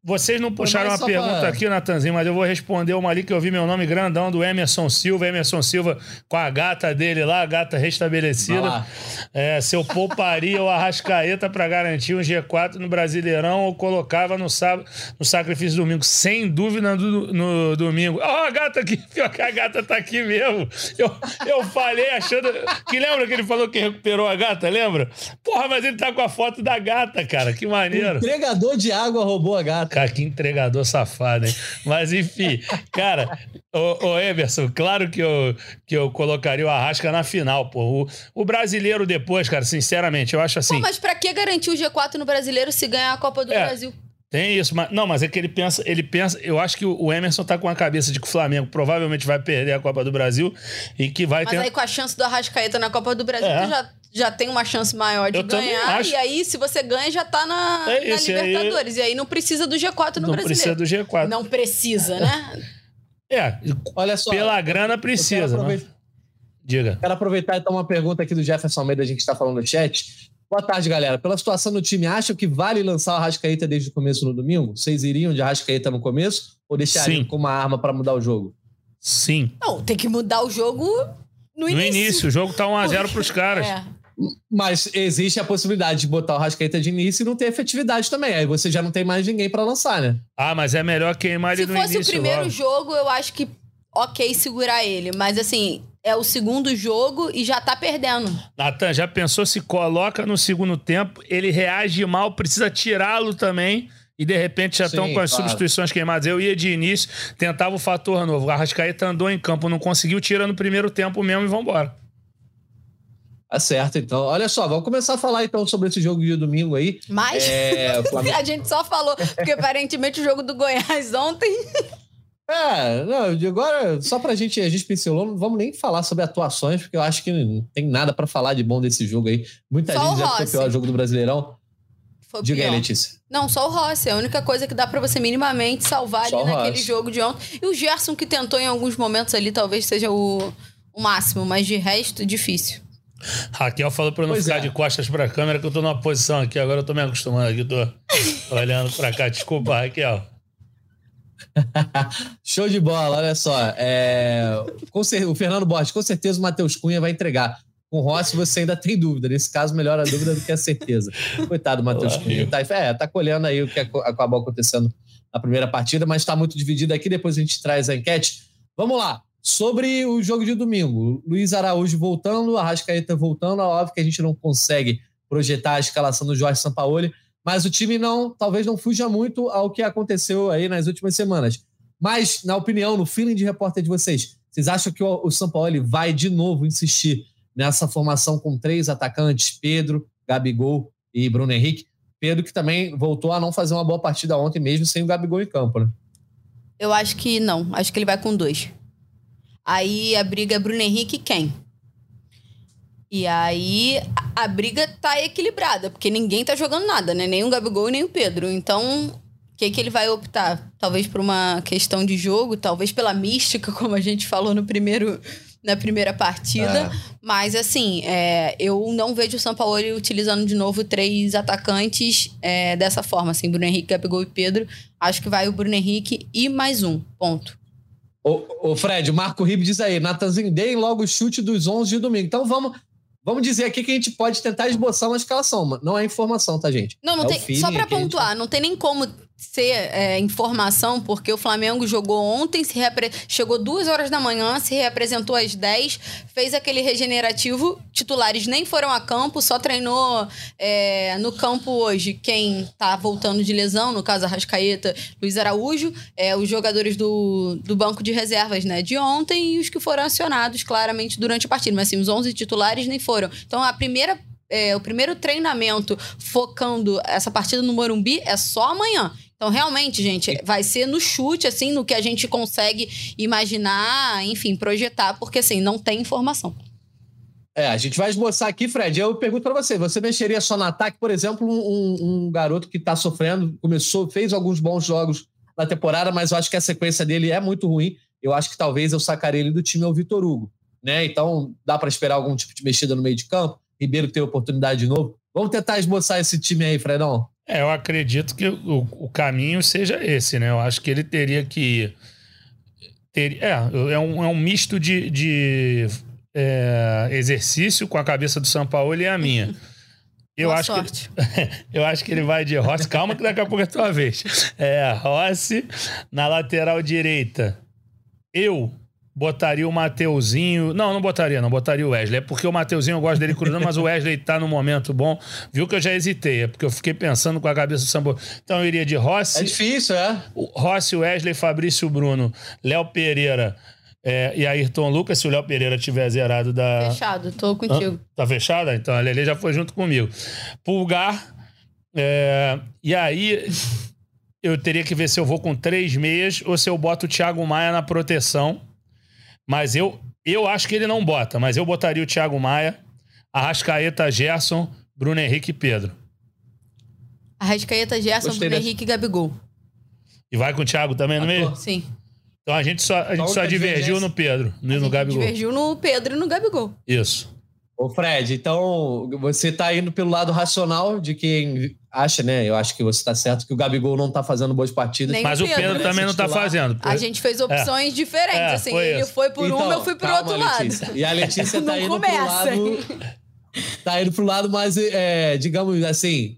Vocês não puxaram uma pergunta pra... aqui, Natanzinho, mas eu vou responder uma ali que eu vi meu nome grandão do Emerson Silva. Emerson Silva com a gata dele lá, a gata restabelecida. É, se eu pouparia o Arrascaeta para garantir um G4 no Brasileirão ou colocava no, sábado, no sacrifício domingo. Sem dúvida no, no domingo. Ó, oh, a gata aqui, [LAUGHS] pior que a gata tá aqui mesmo. Eu, eu falei achando. Que lembra que ele falou que recuperou a gata, lembra? Porra, mas ele tá com a foto da gata, cara. Que maneiro. O entregador de água roubou a gata. Cara, que entregador safado, hein? Mas enfim, cara, o, o Emerson, claro que eu, que eu colocaria o Arrasca na final, pô. O, o brasileiro depois, cara, sinceramente, eu acho assim. Pô, mas pra que garantir o G4 no brasileiro se ganhar a Copa do é. Brasil? Tem isso, mas não, mas é que ele pensa, ele pensa, eu acho que o Emerson tá com a cabeça de que o Flamengo provavelmente vai perder a Copa do Brasil e que vai mas ter Mas aí com a chance do Arrascaeta na Copa do Brasil, é. já já tem uma chance maior de eu ganhar. E aí, se você ganha, já tá na, é isso, na Libertadores. Aí... E aí não precisa do G4 no não brasileiro. Não precisa do G4. Não precisa, né? é, olha só. Pela grana precisa. Né? Diga. Quero aproveitar então uma pergunta aqui do Jefferson Almeida, a gente está falando no chat. Boa tarde, galera. Pela situação do time, acham que vale lançar o Arrascaeta desde o começo no domingo? Vocês iriam de Arrascaeta no começo ou deixariam Sim. com uma arma para mudar o jogo? Sim. Não, tem que mudar o jogo no, no início. No início, o jogo tá 1x0 pros caras. É. Mas existe a possibilidade de botar o Rascaeta de início e não ter efetividade também. Aí você já não tem mais ninguém para lançar, né? Ah, mas é melhor queimar ele Se no fosse início. o primeiro logo. jogo, eu acho que ok segurar ele. Mas assim, é o segundo jogo e já tá perdendo. Natan, já pensou se coloca no segundo tempo, ele reage mal, precisa tirá-lo também. E de repente já estão com as claro. substituições queimadas. Eu ia de início, tentava o fator novo. O Arrascaeta andou em campo, não conseguiu, tira no primeiro tempo mesmo e vambora. Tá certo, então. Olha só, vamos começar a falar então sobre esse jogo de domingo aí. Mas É, [LAUGHS] Flamengo... a gente só falou, porque aparentemente o jogo do Goiás ontem. [LAUGHS] É, não, agora, só pra gente, a gente pincelou, não vamos nem falar sobre atuações, porque eu acho que não tem nada pra falar de bom desse jogo aí. Muita Só gente já foi pior jogo do Brasileirão. Foi Diga aí, pior. Letícia. Não, só o Rossi. É a única coisa que dá pra você minimamente salvar ali Só o naquele Rossi. jogo de ontem. E o Gerson, que tentou em alguns momentos ali, talvez seja o, o máximo, mas de resto, difícil. Raquel falou pra eu não Pois ficar é. de costas pra câmera, que eu tô numa posição aqui. Agora eu tô me acostumando aqui, tô [LAUGHS] olhando pra cá. Desculpa, Raquel. [LAUGHS] Show de bola, olha só. É, o Fernando Borges, com certeza o Matheus Cunha vai entregar. Com o Rossi você ainda tem dúvida. Nesse caso, melhor a dúvida do que a certeza. Coitado do Matheus Olá, Cunha. Tá, é, tá colhendo aí o que ac- acabou acontecendo na primeira partida, mas está muito dividido aqui. Depois a gente traz a enquete. Vamos lá. Sobre o jogo de domingo. Luiz Araújo voltando, Arrascaeta voltando. É óbvio que a gente não consegue projetar a escalação do Jorge Sampaoli, mas o time não, talvez não fuja muito ao que aconteceu aí nas últimas semanas. Mas, na opinião, no feeling de repórter de vocês, vocês acham que o, o Sampaoli vai de novo insistir nessa formação com três atacantes, Pedro, Gabigol e Bruno Henrique? Pedro que também voltou a não fazer uma boa partida ontem mesmo sem o Gabigol em campo, né? Eu acho que não. Acho que ele vai com dois. Aí a briga é Bruno Henrique e quem? E aí a, briga tá equilibrada, porque ninguém tá jogando nada, né? Nem o Gabigol e nem o Pedro. Então, o que, que ele vai optar? Talvez por uma questão de jogo, talvez pela mística, [LAUGHS] como a gente falou no primeiro, na primeira partida. Mas, assim, é, eu não vejo o São Paulo utilizando de novo três atacantes é, dessa forma, assim, Bruno Henrique, Gabigol e Pedro. Acho que vai o Bruno Henrique e mais um, ponto. Ô, ô, Fred, o Marco Ribe diz aí, Natanzinho, deem logo o chute dos 11 de domingo. Então vamos, vamos dizer aqui que a gente pode tentar esboçar uma escalação, mas não é informação, tá, gente? Não, não É tem. Só pra que a gente- pontuar, não tem nem como ser é, informação, porque o Flamengo jogou ontem, se reapre- chegou duas horas da manhã, se reapresentou às 10, fez aquele regenerativo. Titulares nem foram a campo, só treinou é, no campo hoje quem tá voltando de lesão, no caso Arrascaeta, Luiz Araújo, é, os jogadores do, do banco de reservas né, de ontem e os que foram acionados claramente durante a partida. Mas assim, os 11 titulares nem foram. Então a primeira é, o primeiro treinamento focando essa partida no Morumbi é só amanhã. Então, realmente, gente, vai ser no chute, assim, no que a gente consegue imaginar, enfim, projetar, porque, assim, não tem informação. É, a gente vai esboçar aqui, Fred. Eu pergunto pra você: você mexeria só no ataque, por exemplo, um, um garoto que tá sofrendo, começou, fez alguns bons jogos na temporada, mas eu acho que a sequência dele é muito ruim. Eu acho que talvez eu sacaria ele do time ao Vitor Hugo, né? Então dá para esperar algum tipo de mexida no meio de campo. Ribeiro ter oportunidade de novo. Vamos tentar esboçar esse time aí, Fredão. É, eu acredito que o, o caminho seja esse, né? Eu acho que ele teria que. Ter, é, é um, é um misto de, de é, exercício com a cabeça do São Paulo e a minha. Eu Boa acho, sorte. que, [LAUGHS] eu acho que ele vai de Rossi. Calma, que daqui a pouco é a tua vez. É, Rossi na lateral direita. Eu botaria o Mateuzinho. Não, não botaria, não. Botaria o Wesley. É porque o Mateuzinho eu gosto dele cruzando, mas o Wesley tá num momento bom. Viu que eu já hesitei. É porque eu fiquei pensando com a cabeça do Sambo. Então eu iria de É Rossi, difícil, é? o Rossi, Wesley, Fabrício Bruno, Léo Pereira é, e Ayrton Lucas. Se o Léo Pereira tiver zerado da. Fechado, tô contigo. Tá fechada? Então a Lele já foi junto comigo. Pulgar. é, e aí eu teria que ver se eu vou com três meias ou se eu boto o Thiago Maia na proteção. Mas eu, eu acho que ele não bota, mas eu botaria o Thiago Maia, Arrascaeta, Gerson, Bruno Henrique e Pedro. Arrascaeta, Gerson, Gostei Bruno dessa. Henrique e Gabigol. E vai com o Thiago também no meio? Sim. Então a gente só, a gente só é divergiu divergência? no Pedro, no, A no gente Gabigol. divergiu no Pedro e no Gabigol. Isso. Ô, Fred, então você tá indo pelo lado racional de quem acha, né? Eu acho que você tá certo que o Gabigol não tá fazendo boas partidas. Nem Mas o o Pedro, Pedro, também não tá titular. fazendo. A gente fez opções diferentes, É, assim. foi ele isso. foi por Então, uma, eu fui por calma, outro lado. Letícia. E a Letícia [LAUGHS] tá Não indo começa, pro lado. tá indo pro lado mais, é, digamos assim,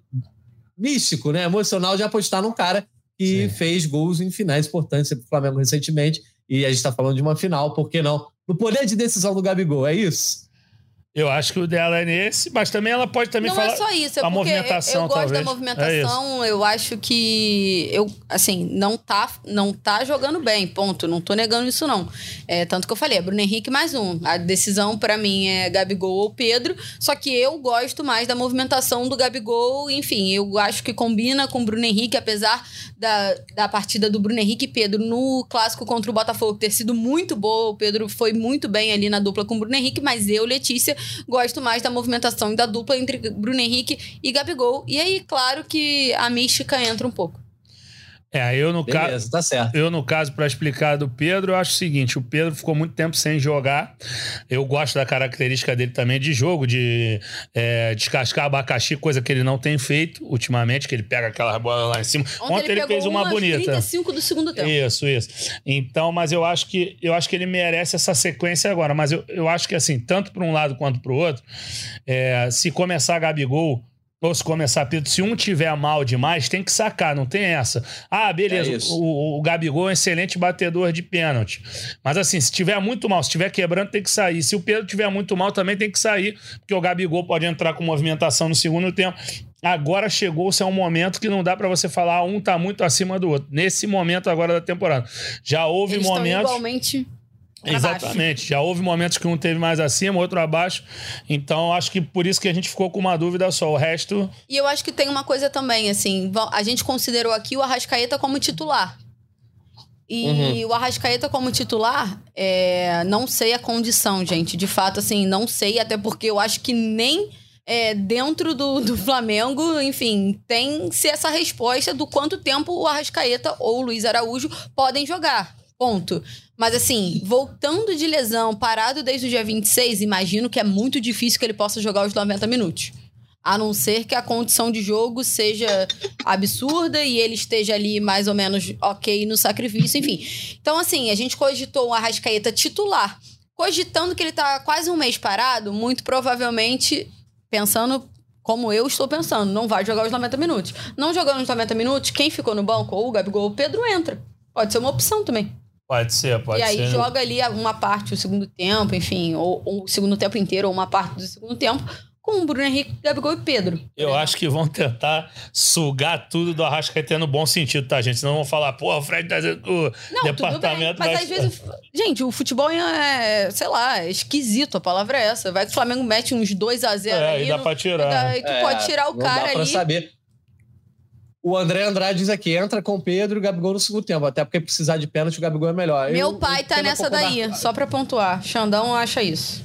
místico, né? Emocional de apostar num cara que Sim. fez gols em finais importantes pro Flamengo recentemente. E a gente tá falando de uma final, por que não? No poder de decisão do Gabigol, é isso? Eu acho que o dela é nesse, mas também ela pode também não falar. Não é só isso, é a movimentação, eu gosto talvez. da movimentação. É eu acho que eu, assim, não tá, não tá jogando bem, ponto. Não tô negando isso não. É tanto que eu falei, é Bruno Henrique mais um. A decisão para mim é Gabigol ou Pedro. Só que eu gosto mais da movimentação do Gabigol. Enfim, eu acho que combina com o Bruno Henrique, apesar da, da partida do Bruno Henrique e Pedro no clássico contra o Botafogo ter sido muito boa. O Pedro foi muito bem ali na dupla com o Bruno Henrique, mas eu, Letícia gosto mais da movimentação e da dupla entre Bruno Henrique e Gabigol. E aí, claro que a mística entra um pouco. É, eu no caso. Tá certo. Eu, no caso, para explicar do Pedro, eu acho o seguinte: o Pedro ficou muito tempo sem jogar. Eu gosto da característica dele também de jogo, de é, descascar abacaxi, coisa que ele não tem feito ultimamente, que ele pega aquela bola lá em cima. Ontem, Ontem ele, ele fez uma bonita. 35 do segundo tempo. Isso, isso. Então, mas eu acho que eu acho que ele merece essa sequência agora. Mas eu, eu acho que assim, tanto para um lado quanto para o outro, é, se começar Gabigol ou se começar Pedro, se um tiver mal demais, tem que sacar, não tem essa. Ah, beleza, é o, o, Gabigol é um excelente batedor de pênalti. Mas assim, se tiver muito mal, se tiver quebrando, tem que sair. Se o Pedro tiver muito mal, também tem que sair, porque o Gabigol pode entrar com movimentação no segundo tempo. Agora chegou-se a um momento que não dá para você falar ah, um tá muito acima do outro. Nesse momento agora da temporada. Já houve Eles momentos. igualmente Exatamente. Já houve momentos que um teve mais acima, outro abaixo. Então, acho que por isso que a gente ficou com uma dúvida só. O resto. E eu acho que tem uma coisa também, assim. A gente considerou aqui o Arrascaeta como titular. E uhum. o Arrascaeta como titular, é, não sei a condição, gente. De fato, assim, não sei, até porque eu acho que nem é, dentro do, do Flamengo, enfim, tem-se essa resposta do quanto tempo o Arrascaeta ou o Luiz Araújo podem jogar. Ponto. Mas assim, voltando de lesão, parado desde o dia 26, imagino que é muito difícil que ele possa jogar os 90 minutos. A não ser que a condição de jogo seja absurda e ele esteja ali mais ou menos ok no sacrifício, enfim. Então, assim, a gente cogitou o Arrascaeta titular. Cogitando que ele tá quase um mês parado, muito provavelmente, pensando como eu estou pensando, não vai jogar os 90 minutos. Não jogando os 90 minutos, quem ficou no banco, ou o Gabigol ou o Pedro, entra. Pode ser uma opção também. Pode ser, pode ser. E aí ser. joga ali uma parte, o segundo tempo, enfim, ou, ou o segundo tempo inteiro, ou uma parte do segundo tempo, com o Bruno Henrique, Gabigol e Pedro. Eu acho que vão tentar sugar tudo do Arrascaeta no bom sentido, tá, gente? Senão vão falar, pô, o Fred tá o Não, departamento Mas vai... às vezes, gente, o futebol é, sei lá, é esquisito, a palavra é essa. Vai que o Flamengo mete uns 2 a 0 é, aí. e dá no, pra tirar. E, tu é, pode tirar o cara dá pra ali. saber. O André Andrade diz aqui: entra com o Pedro e o Gabigol no segundo tempo. Até porque precisar de pênalti, o Gabigol é melhor. Meu eu, pai eu tá nessa daí, só pra pontuar. Xandão acha isso.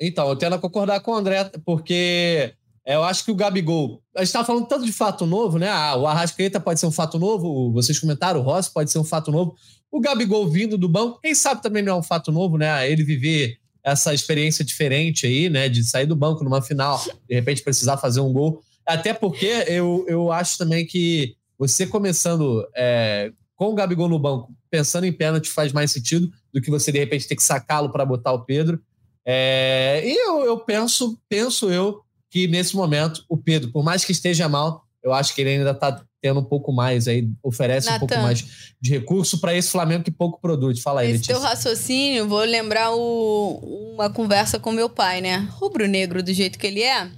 Então, eu tendo a concordar com o André, porque eu acho que o Gabigol. A gente tava falando tanto de fato novo, né? Ah, o Arrascaeta pode ser um fato novo, vocês comentaram, o Rossi pode ser um fato novo. O Gabigol vindo do banco, quem sabe também não é um fato novo, né? Ele viver essa experiência diferente aí, né? De sair do banco numa final, de repente precisar fazer um gol. Até porque eu, eu acho também que você começando é, com o Gabigol no banco, pensando em pênalti, faz mais sentido do que você, de repente, ter que sacá-lo para botar o Pedro. É, e eu, eu penso, penso eu, que nesse momento o Pedro, por mais que esteja mal, eu acho que ele ainda está tendo um pouco mais aí, oferece Nathan, um pouco mais de recurso para esse Flamengo que pouco produz. Fala aí, Esse teu raciocínio, vou lembrar o, uma conversa com meu pai, né? Rubro-negro do jeito que ele é,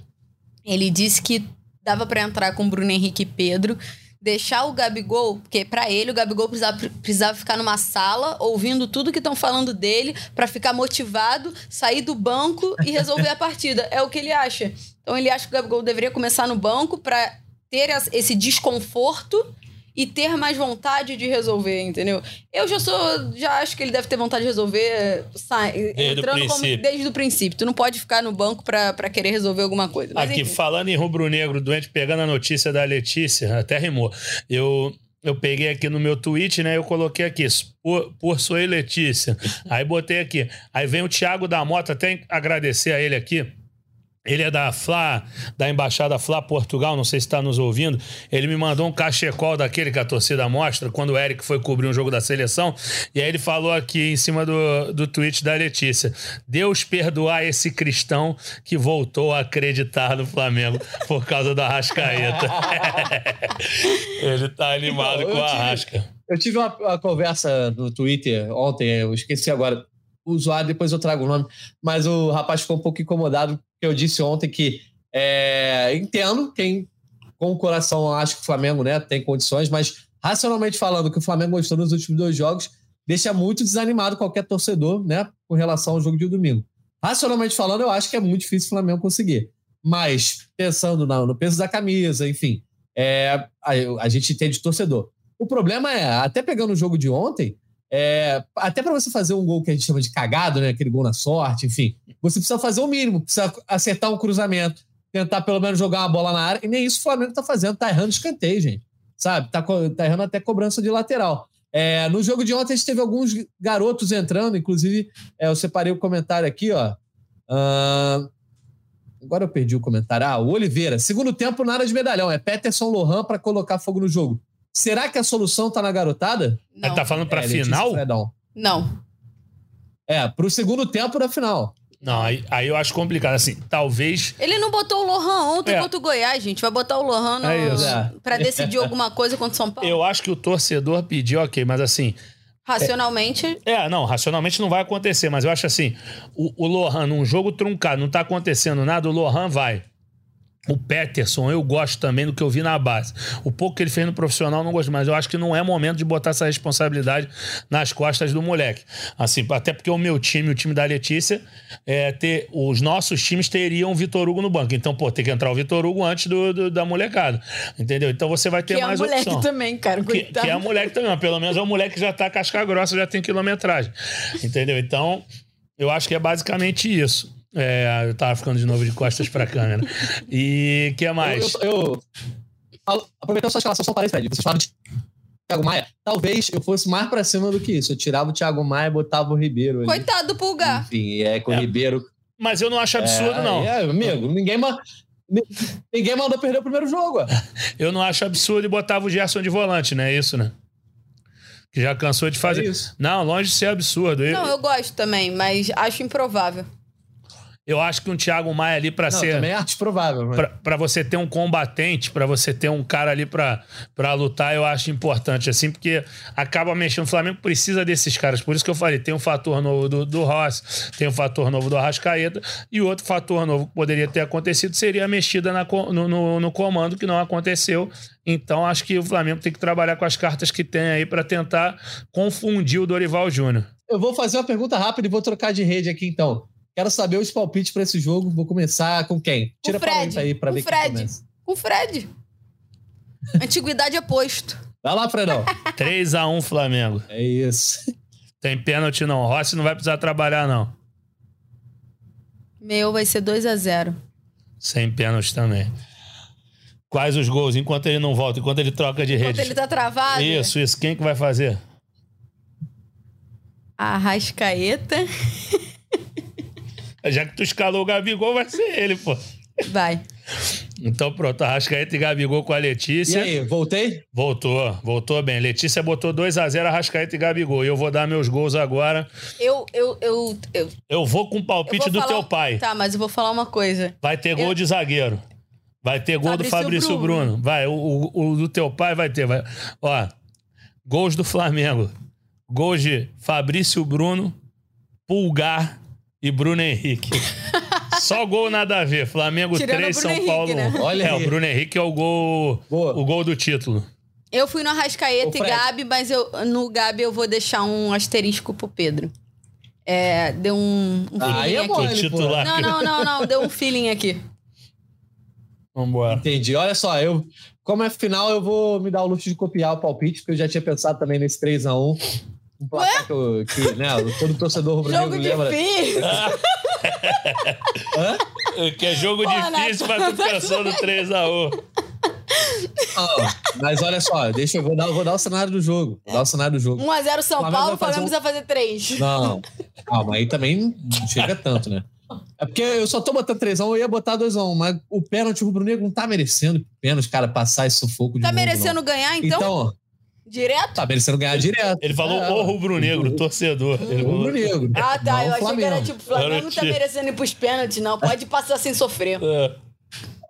ele disse que dava para entrar com Bruno Henrique e Pedro, deixar o Gabigol, porque para ele o Gabigol precisava, precisava ficar numa sala ouvindo tudo que estão falando dele para ficar motivado, sair do banco e resolver a [LAUGHS] partida. É o que ele acha. Então ele acha que o Gabigol deveria começar no banco para ter esse desconforto e ter mais vontade de resolver, entendeu? Eu já sou, já acho que ele deve ter vontade de resolver sai, entrando como, desde o princípio. Tu não pode ficar no banco para querer resolver alguma coisa. Mas, Aqui, enfim. falando em rubro-negro doente, pegando a notícia da Letícia, até rimou. Eu eu peguei aqui no meu tweet, né? Eu coloquei aqui, por, por sua Letícia. Aí botei aqui. Aí vem o Thiago da Mota, até agradecer a ele aqui. Ele é da Fla, da Embaixada Fla Portugal, não sei se está nos ouvindo. Ele me mandou um cachecol daquele que a torcida mostra, quando o Eric foi cobrir um jogo da seleção. E aí ele falou aqui em cima do, do tweet da Letícia: Deus perdoar esse cristão que voltou a acreditar no Flamengo por causa da Arrascaeta. [LAUGHS] ele tá animado então, com a Arrasca. Eu tive uma, uma conversa no Twitter ontem, eu esqueci agora usuário, depois eu trago o nome, mas o rapaz ficou um pouco incomodado eu disse ontem que é, entendo quem com o coração acha que o Flamengo né, tem condições, mas racionalmente falando, que o Flamengo mostrou nos últimos dois jogos deixa muito desanimado qualquer torcedor né, com relação ao jogo de domingo. Racionalmente falando, eu acho que é muito difícil o Flamengo conseguir. Mas, pensando no, no peso da camisa, enfim, é, a, a gente entende torcedor. O problema é, até pegando o jogo de ontem, é, até para você fazer um gol que a gente chama de cagado, né? Aquele gol na sorte, enfim. Você precisa fazer o mínimo, precisa acertar um cruzamento, tentar pelo menos jogar uma bola na área. E nem isso o Flamengo tá fazendo, tá errando escanteio, gente. Sabe? Tá, tá errando até cobrança de lateral. É, no jogo de ontem a gente teve alguns garotos entrando, inclusive é, eu separei o comentário aqui, ó. Uh, agora eu perdi o comentário. Ah, o Oliveira. Segundo tempo, nada de medalhão. É Peterson Lohan para colocar fogo no jogo. Será que a solução tá na garotada? Não. Tá falando pra é, final? Não. É, pro segundo tempo da final. Não, aí, aí eu acho complicado. Assim, talvez. Ele não botou o Lohan ontem é. contra o Goiás, gente. Vai botar o Lohan no... é é. pra decidir alguma coisa contra o São Paulo. Eu acho que o torcedor pediu, ok, mas assim. Racionalmente. É, é, não, racionalmente não vai acontecer, mas eu acho assim: o, o Lohan, num jogo truncado, não tá acontecendo nada, o Lohan vai. O Peterson, eu gosto também do que eu vi na base. O pouco que ele fez no profissional, não gosto mais. Eu acho que não é momento de botar essa responsabilidade nas costas do moleque. Assim, até porque o meu time, o time da Letícia, é, ter, os nossos times teriam o Vitor Hugo no banco. Então, pô, tem que entrar o Vitor Hugo antes do, do, da molecada. Entendeu? Então você vai ter que mais opção. Que é moleque também, cara. Que, que, é a moleque também, mas pelo menos é o moleque que já tá casca grossa, já tem quilometragem. Entendeu? Então, eu acho que é basicamente isso. É, eu tava ficando de novo de costas pra câmera. E que mais? Eu, eu, eu aproveitando sua escalação, só parei, Fred. Vocês falam de Thiago Maia. Talvez eu fosse mais pra cima do que isso. Eu tirava o Thiago Maia e botava o Ribeiro. Ali. Coitado do Pulgar. Enfim, é com é. o Ribeiro. Mas eu não acho absurdo, é, não. É, amigo, ninguém, ninguém mandou perder o primeiro jogo. [LAUGHS] eu não acho absurdo e botava o Gerson de volante, né? É isso, né? Que já cansou de fazer. É não, longe de ser absurdo. Não, eu gosto também, mas acho improvável. Eu acho que um Thiago Maia ali para ser. Também é arte provável. Mas... Para você ter um combatente, para você ter um cara ali para lutar, eu acho importante, assim, porque acaba mexendo. O Flamengo precisa desses caras. Por isso que eu falei: tem um fator novo do, do Ross, tem um fator novo do Arrascaeta, e outro fator novo que poderia ter acontecido seria a mexida na, no, no, no comando, que não aconteceu. Então, acho que o Flamengo tem que trabalhar com as cartas que tem aí para tentar confundir o Dorival Júnior. Eu vou fazer uma pergunta rápida e vou trocar de rede aqui, então. Quero saber os palpites para esse jogo. Vou começar com quem? Tira o Fred. aí para ver Fred. quem começa. Com o Fred. Antiguidade é posto. Vai lá, Fredão. [LAUGHS] 3x1 Flamengo. É isso. Tem pênalti não. Rossi não vai precisar trabalhar, não. Meu vai ser 2x0. Sem pênalti também. Quais os gols? Enquanto ele não volta, enquanto ele troca de rede. Enquanto ele tá travado? Isso, isso. Quem que vai fazer? Arrascaeta. [LAUGHS] Já que tu escalou o Gabigol, vai ser ele, pô. Vai. Então pronto, Arrascaeta e Gabigol com a Letícia. E aí, voltei? Voltou, voltou bem. Letícia botou 2x0 Arrascaeta e Gabigol. E eu vou dar meus gols agora. Eu, eu, eu, eu, eu vou com o palpite do falar... teu pai. Tá, mas eu vou falar uma coisa. Vai ter gol eu... de zagueiro. Vai ter gol Fabrício do Fabrício Bruno. Bruno. Vai, o, o, o, do teu pai vai ter. Vai. Ó, gols do Flamengo. Gols de Fabrício Bruno, Pulgar, e Bruno Henrique. [LAUGHS] Só gol nada a ver. Flamengo Tirando 3, São Henrique, Paulo né? Olha é, aí. o Bruno Henrique é o gol, o gol do título. Eu fui no Arrascaeta e Gabi, mas eu, no Gabi eu vou deixar um asterisco pro Pedro. É, deu um, um ah, feeling é aqui. Bom, titular. Não, não, não, não, deu um feeling aqui. Vambora. Entendi. Olha só, eu, como é final, eu vou me dar o luxo de copiar o palpite, porque eu já tinha pensado também nesse 3x1. Um placar que, que né, todo torcedor [LAUGHS] rubro-negro lembra. Difícil. Hã? Que é jogo Pô, difícil, mas tu pensou no 3x1. mas olha só, deixa eu vou dar, vou dar o cenário do jogo. Vou dar o cenário do jogo. 1x0 São Paulo, o Flamengo precisa fazer 3. Não, calma, aí também não chega tanto, né? É porque eu só tô botando 3x1, eu ia botar 2x1, mas o pênalti, o rubro-negro não tá merecendo pênalti, cara, passar esse sufoco de Tá novo, merecendo não. ganhar, então? Então, Direto? tá merecendo ganhar direto. Ele falou É, o rubro-negro, torcedor. Falou- rubro-negro. Ah, tá. não eu achei que era tipo, o Flamengo tá Garantia. merecendo ir pros pênaltis, não. Pode passar sem sofrer. É.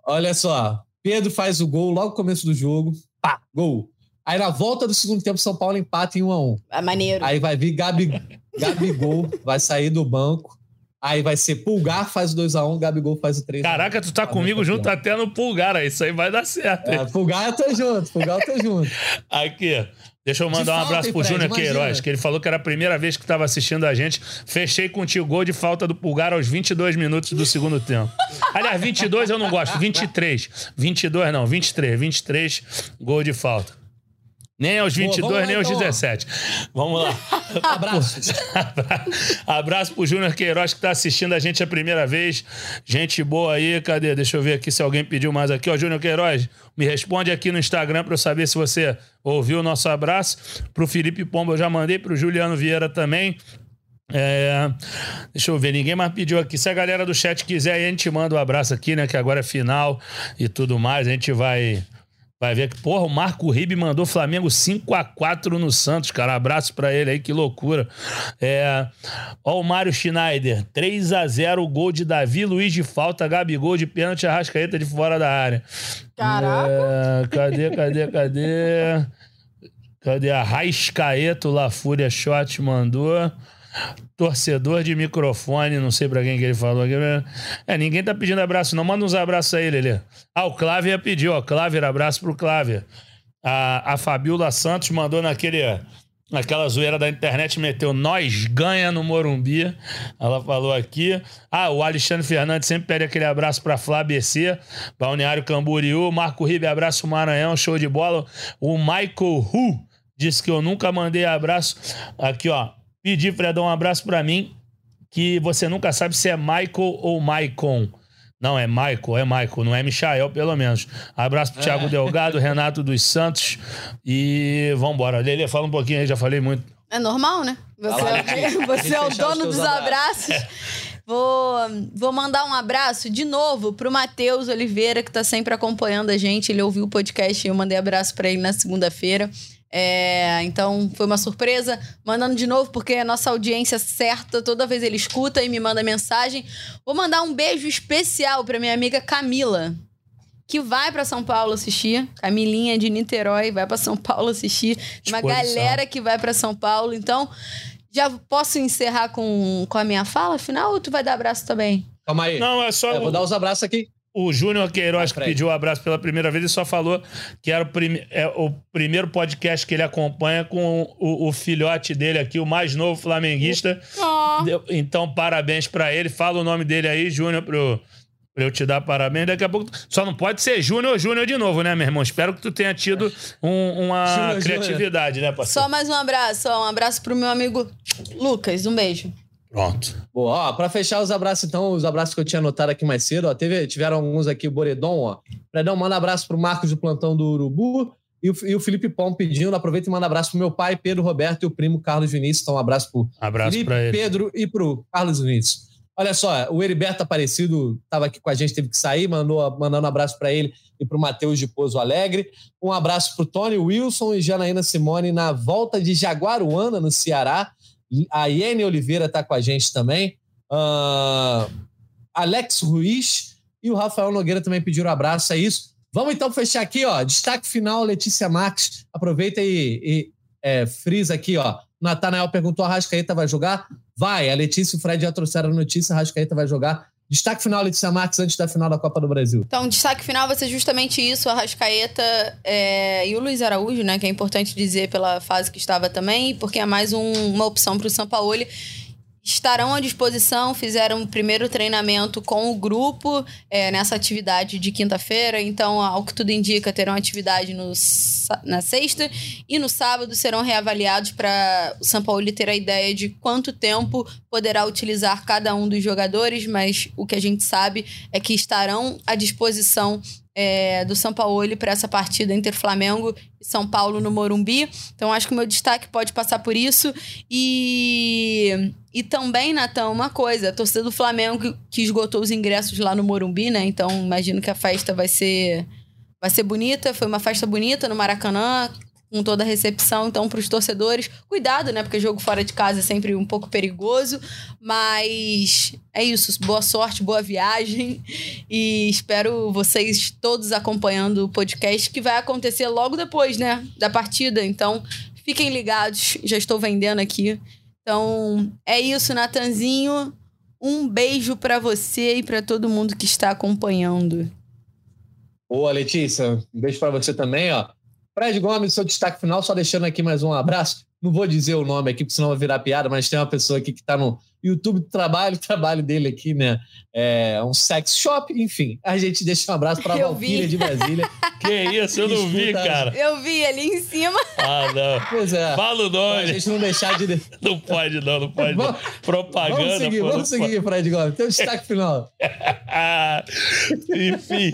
Olha só, Pedro faz o gol logo no começo do jogo. Pá, gol. Aí na volta do segundo tempo, São Paulo empata em 1 a 1 É maneiro. Aí vai vir Gabi, Gabigol, vai sair do banco. Aí vai ser Pulgar, faz o 2x1, Gabigol faz o 3x1. Caraca, tu tá comigo junto até no pulgar aí. Isso aí vai dar certo. É, Pulgar eu tô junto, Pulgar eu tô junto. [LAUGHS] Aqui, deixa eu mandar De um abraço pro? Júnior. Queiroz, que ele falou que era a primeira vez que estava assistindo a gente. Fechei contigo gol de falta do Pulgar aos 22 minutos do segundo tempo. [LAUGHS] Aliás, 22 eu não gosto, 23. 22 não, 23. 23 gol de falta. Nem aos 22, vamos lá, nem aos então, ó. 17. Vamos lá. [LAUGHS] Abraços. [LAUGHS] Abraço pro Júnior Queiroz que tá assistindo a gente a primeira vez. Gente boa aí, cadê? Deixa eu ver aqui se alguém pediu mais aqui. Ó, Júnior Queiroz, me responde aqui no Instagram pra eu saber se você ouviu o nosso abraço. Pro Felipe Pombo eu já mandei, pro Juliano Vieira também. É, deixa eu ver, ninguém mais pediu aqui. Se a galera do chat quiser, a gente manda um abraço aqui, né? Que agora é final e tudo mais. A gente vai vai ver que, porra, o Marco Ribe mandou Flamengo 5 a 4 no Santos, cara. Abraço pra ele aí, que loucura. É, ó, o Mário Schneider, 3 a 0 gol de Davi, Luiz de falta, Gabigol de pênalti, Arrascaeta de fora da área. Caraca. É, cadê, cadê, cadê? [LAUGHS] Cadê a Raiscaeta, o La Fúria Shot mandou. Torcedor de microfone, não sei pra quem que ele falou aqui. É, ninguém tá pedindo abraço, não. Manda uns abraços aí, Lelê. Ah, o Cláver pediu, ó. Cláver, abraço pro Cláver. A, a Fabiola Santos mandou naquele. Naquela zoeira da internet, meteu nós ganha no Morumbi. Ela falou aqui. Ah, o Alexandre Fernandes sempre pede aquele abraço pra Flá BC, Balneário Camboriú. Marco Ribe, abraço Maranhão, show de bola. O Michael Hu disse que eu nunca mandei abraço. Aqui, ó. Pedi, Fredão, um abraço pra mim, que você nunca sabe se é Michael ou Maicon. Não, é Michael, é Michael, não é Michael, pelo menos. Abraço pro Thiago Delgado, Renato dos Santos e vambora. Lele, fala um pouquinho aí, já falei muito. É normal, né? Você, é, você é o os [LAUGHS] dono dos abraços. Vou, vou mandar um abraço de novo pro Matheus Oliveira, que tá sempre acompanhando a gente. Ele ouviu o podcast e eu mandei abraço pra ele na segunda-feira. É, então foi uma surpresa. Mandando de novo, porque é a nossa audiência certa, toda vez ele escuta e me manda mensagem. Vou mandar um beijo especial pra minha amiga Camila, que vai pra São Paulo assistir. Camilinha de Niterói vai pra São Paulo assistir. Uma galera que vai pra São Paulo. Então, já posso encerrar com, com a minha fala final ou tu vai dar abraço também? Calma aí. Não, é só É, vou dar os abraços aqui. O Júnior Queiroz, Vai, que pediu o abraço pela primeira vez, e só falou que era o, prime- é o primeiro podcast que ele acompanha com o, o filhote dele aqui, o mais novo flamenguista. Deu- Então, parabéns pra ele. Fala o nome dele aí, Júnior, pro. Pra eu te dar parabéns. Daqui a pouco. Só não pode ser Júnior ou Júnior de novo, né, meu irmão? Espero que tu tenha tido um- uma Júnior, criatividade, né, parceiro? Só mais um abraço, ó, um abraço pro meu amigo Lucas. Um beijo. Pronto. Boa, ó, pra fechar os abraços, então, os abraços que eu tinha anotado aqui mais cedo, ó, teve, tiveram alguns aqui, o Boredon, ó. Fredão, manda abraço pro Marcos do Plantão do Urubu e o, e o Felipe Pom pedindo, aproveita e manda abraço pro meu pai, Pedro Roberto, e o primo Carlos Vinícius, então um abraço pro Abraço Felipe, ele. Pedro e pro Carlos Vinícius. Olha só, o Heriberto Aparecido estava aqui com a gente, teve que sair, mandou, mandando um abraço para ele e para o Matheus de Pouso Alegre. Um abraço para o Tony Wilson e Janaína Simone na volta de Jaguaruana, no Ceará. A Iene Oliveira está com a gente também. Ah, Alex Ruiz e o Rafael Nogueira também pediram um abraço, é isso. Vamos então fechar aqui, ó. Destaque final, Letícia Marques. Aproveita e, e é, frisa aqui, ó. Natanael perguntou: a Rascaeta vai jogar? Vai. A Letícia e o Fred já trouxeram a notícia: a Rascaeta vai jogar. Destaque final, Letícia Marques, antes da final da Copa do Brasil. Então, destaque final vai ser justamente isso, a Rascaeta é, e o Luiz Araújo, né? Que é importante dizer pela fase que estava também, porque é mais um- uma opção para o Sampaoli. Estarão à disposição, fizeram o primeiro treinamento com o grupo é, nessa atividade de quinta-feira. Então, ao que tudo indica, terão atividade no, na sexta e no sábado serão reavaliados para o Sampaoli ter a ideia de quanto tempo poderá utilizar cada um dos jogadores, mas o que a gente sabe é que estarão à disposição é, do São Paulo para essa partida entre Flamengo e São Paulo no Morumbi. Então acho que o meu destaque pode passar por isso. E, e também, Natan, uma coisa: a torcida do Flamengo que esgotou os ingressos lá no Morumbi, né? Então imagino que a festa vai ser. Vai ser bonita, foi uma festa bonita no Maracanã, com toda a recepção. Então, para os torcedores, cuidado, né? Porque jogo fora de casa é sempre um pouco perigoso. Mas é isso. Boa sorte, boa viagem. [LAUGHS] E espero vocês todos acompanhando o podcast que vai acontecer logo depois, né? Da partida. Então, fiquem ligados. Já estou vendendo aqui. Então, é isso, Natanzinho. Um beijo para você e para todo mundo que está acompanhando. Boa, Letícia. Um beijo para você também, ó. Fred Gomes, seu destaque final, só deixando aqui mais um abraço. Não vou dizer o nome aqui, porque senão vai virar piada, mas tem uma pessoa aqui que está no YouTube do trabalho, o [LAUGHS] trabalho dele aqui, né? É um sex shop, enfim. A gente deixa um abraço para a Valkyria de Brasília. [LAUGHS] que isso, eu não vi, cara. Eu vi ali em cima. [LAUGHS] Ah, não. Pois é. Fala o nome. Pra gente não deixar de. não pode, não, não pode. Vamos, Propaganda. Vamos seguir, pô, vamos seguir, Fred Gomes. Tem um destaque final. Enfim.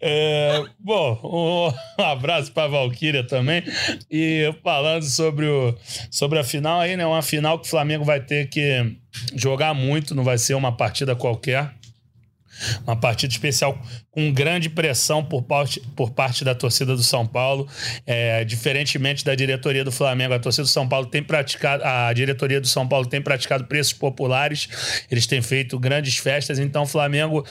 É, bom, um abraço para a Valkyria também. E falando sobre, o, sobre a final aí, né? Uma final que o Flamengo vai ter que jogar muito, não vai ser uma partida qualquer. Uma partida especial com grande pressão por parte, por parte da torcida do São Paulo. É, diferentemente da diretoria do Flamengo, a torcida do São Paulo tem praticado, a diretoria do São Paulo tem praticado preços populares, eles têm feito grandes festas, então o Flamengo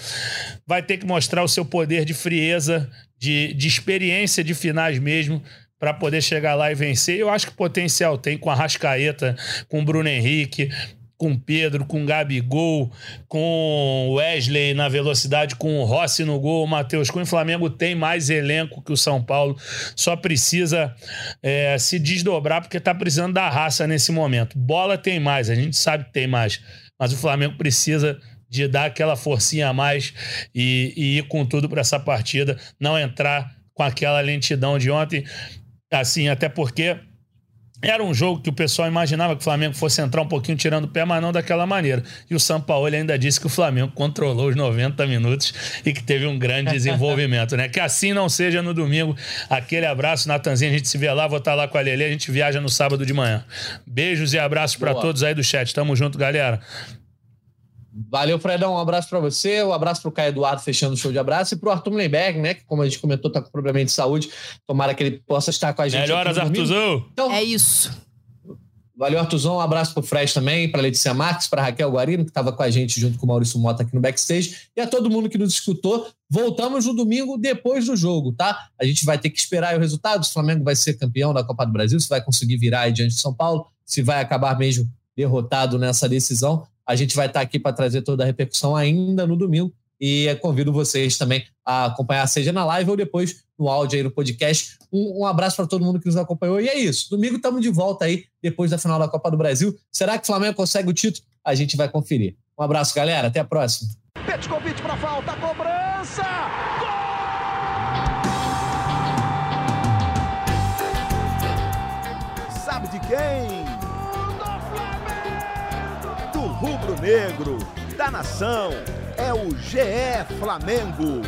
vai ter que mostrar o seu poder de frieza, de, de experiência de finais mesmo, para poder chegar lá e vencer. Eu acho que potencial tem com a Rascaeta, com o Bruno Henrique, com Pedro, com Gabigol, com Wesley na velocidade, com o Rossi no gol, o Matheus Cunha. O Flamengo tem mais elenco que o São Paulo, só precisa é, se desdobrar porque está precisando da raça nesse momento. Bola tem mais, a gente sabe que tem mais, mas o Flamengo precisa de dar aquela forcinha a mais e, e ir com tudo para essa partida, não entrar com aquela lentidão de ontem, assim, até porque era um jogo que o pessoal imaginava que o Flamengo fosse entrar um pouquinho tirando o pé, mas não daquela maneira. E o São Paulo ainda disse que o Flamengo controlou os 90 minutos e que teve um grande desenvolvimento, né? Que assim não seja no domingo. Aquele abraço, Natanzinho, a gente se vê lá, vou estar lá com a Lele, a gente viaja no sábado de manhã. Beijos e abraços para todos aí do chat. Tamo junto, galera. Valeu, Fredão. Um abraço para você, um abraço para o Caio Eduardo fechando o show de abraço e para o Arthur Mullenberg, né? Que, como a gente comentou, está com problema de saúde. Tomara que ele possa estar com a gente. Melhoras, Arthurzão. Então, é isso. Valeu, Artuzão. Um abraço para o Fred também, para Letícia Marques, para Raquel Guarino, que estava com a gente junto com o Maurício Mota aqui no backstage, e a todo mundo que nos escutou. Voltamos no domingo depois do jogo, tá? A gente vai ter que esperar o resultado. Se o Flamengo vai ser campeão da Copa do Brasil, se vai conseguir virar aí diante de São Paulo, se vai acabar mesmo derrotado nessa decisão. A gente vai estar aqui para trazer toda a repercussão ainda no domingo. E convido vocês também a acompanhar, seja na live ou depois no áudio aí no podcast. Um, um abraço para todo mundo que nos acompanhou. E é isso. Domingo estamos de volta aí, depois da final da Copa do Brasil. Será que o Flamengo consegue o título? A gente vai conferir. Um abraço, galera. Até a próxima. Petkovic para falta, cobrança! Rubro-negro, da nação é o GE Flamengo.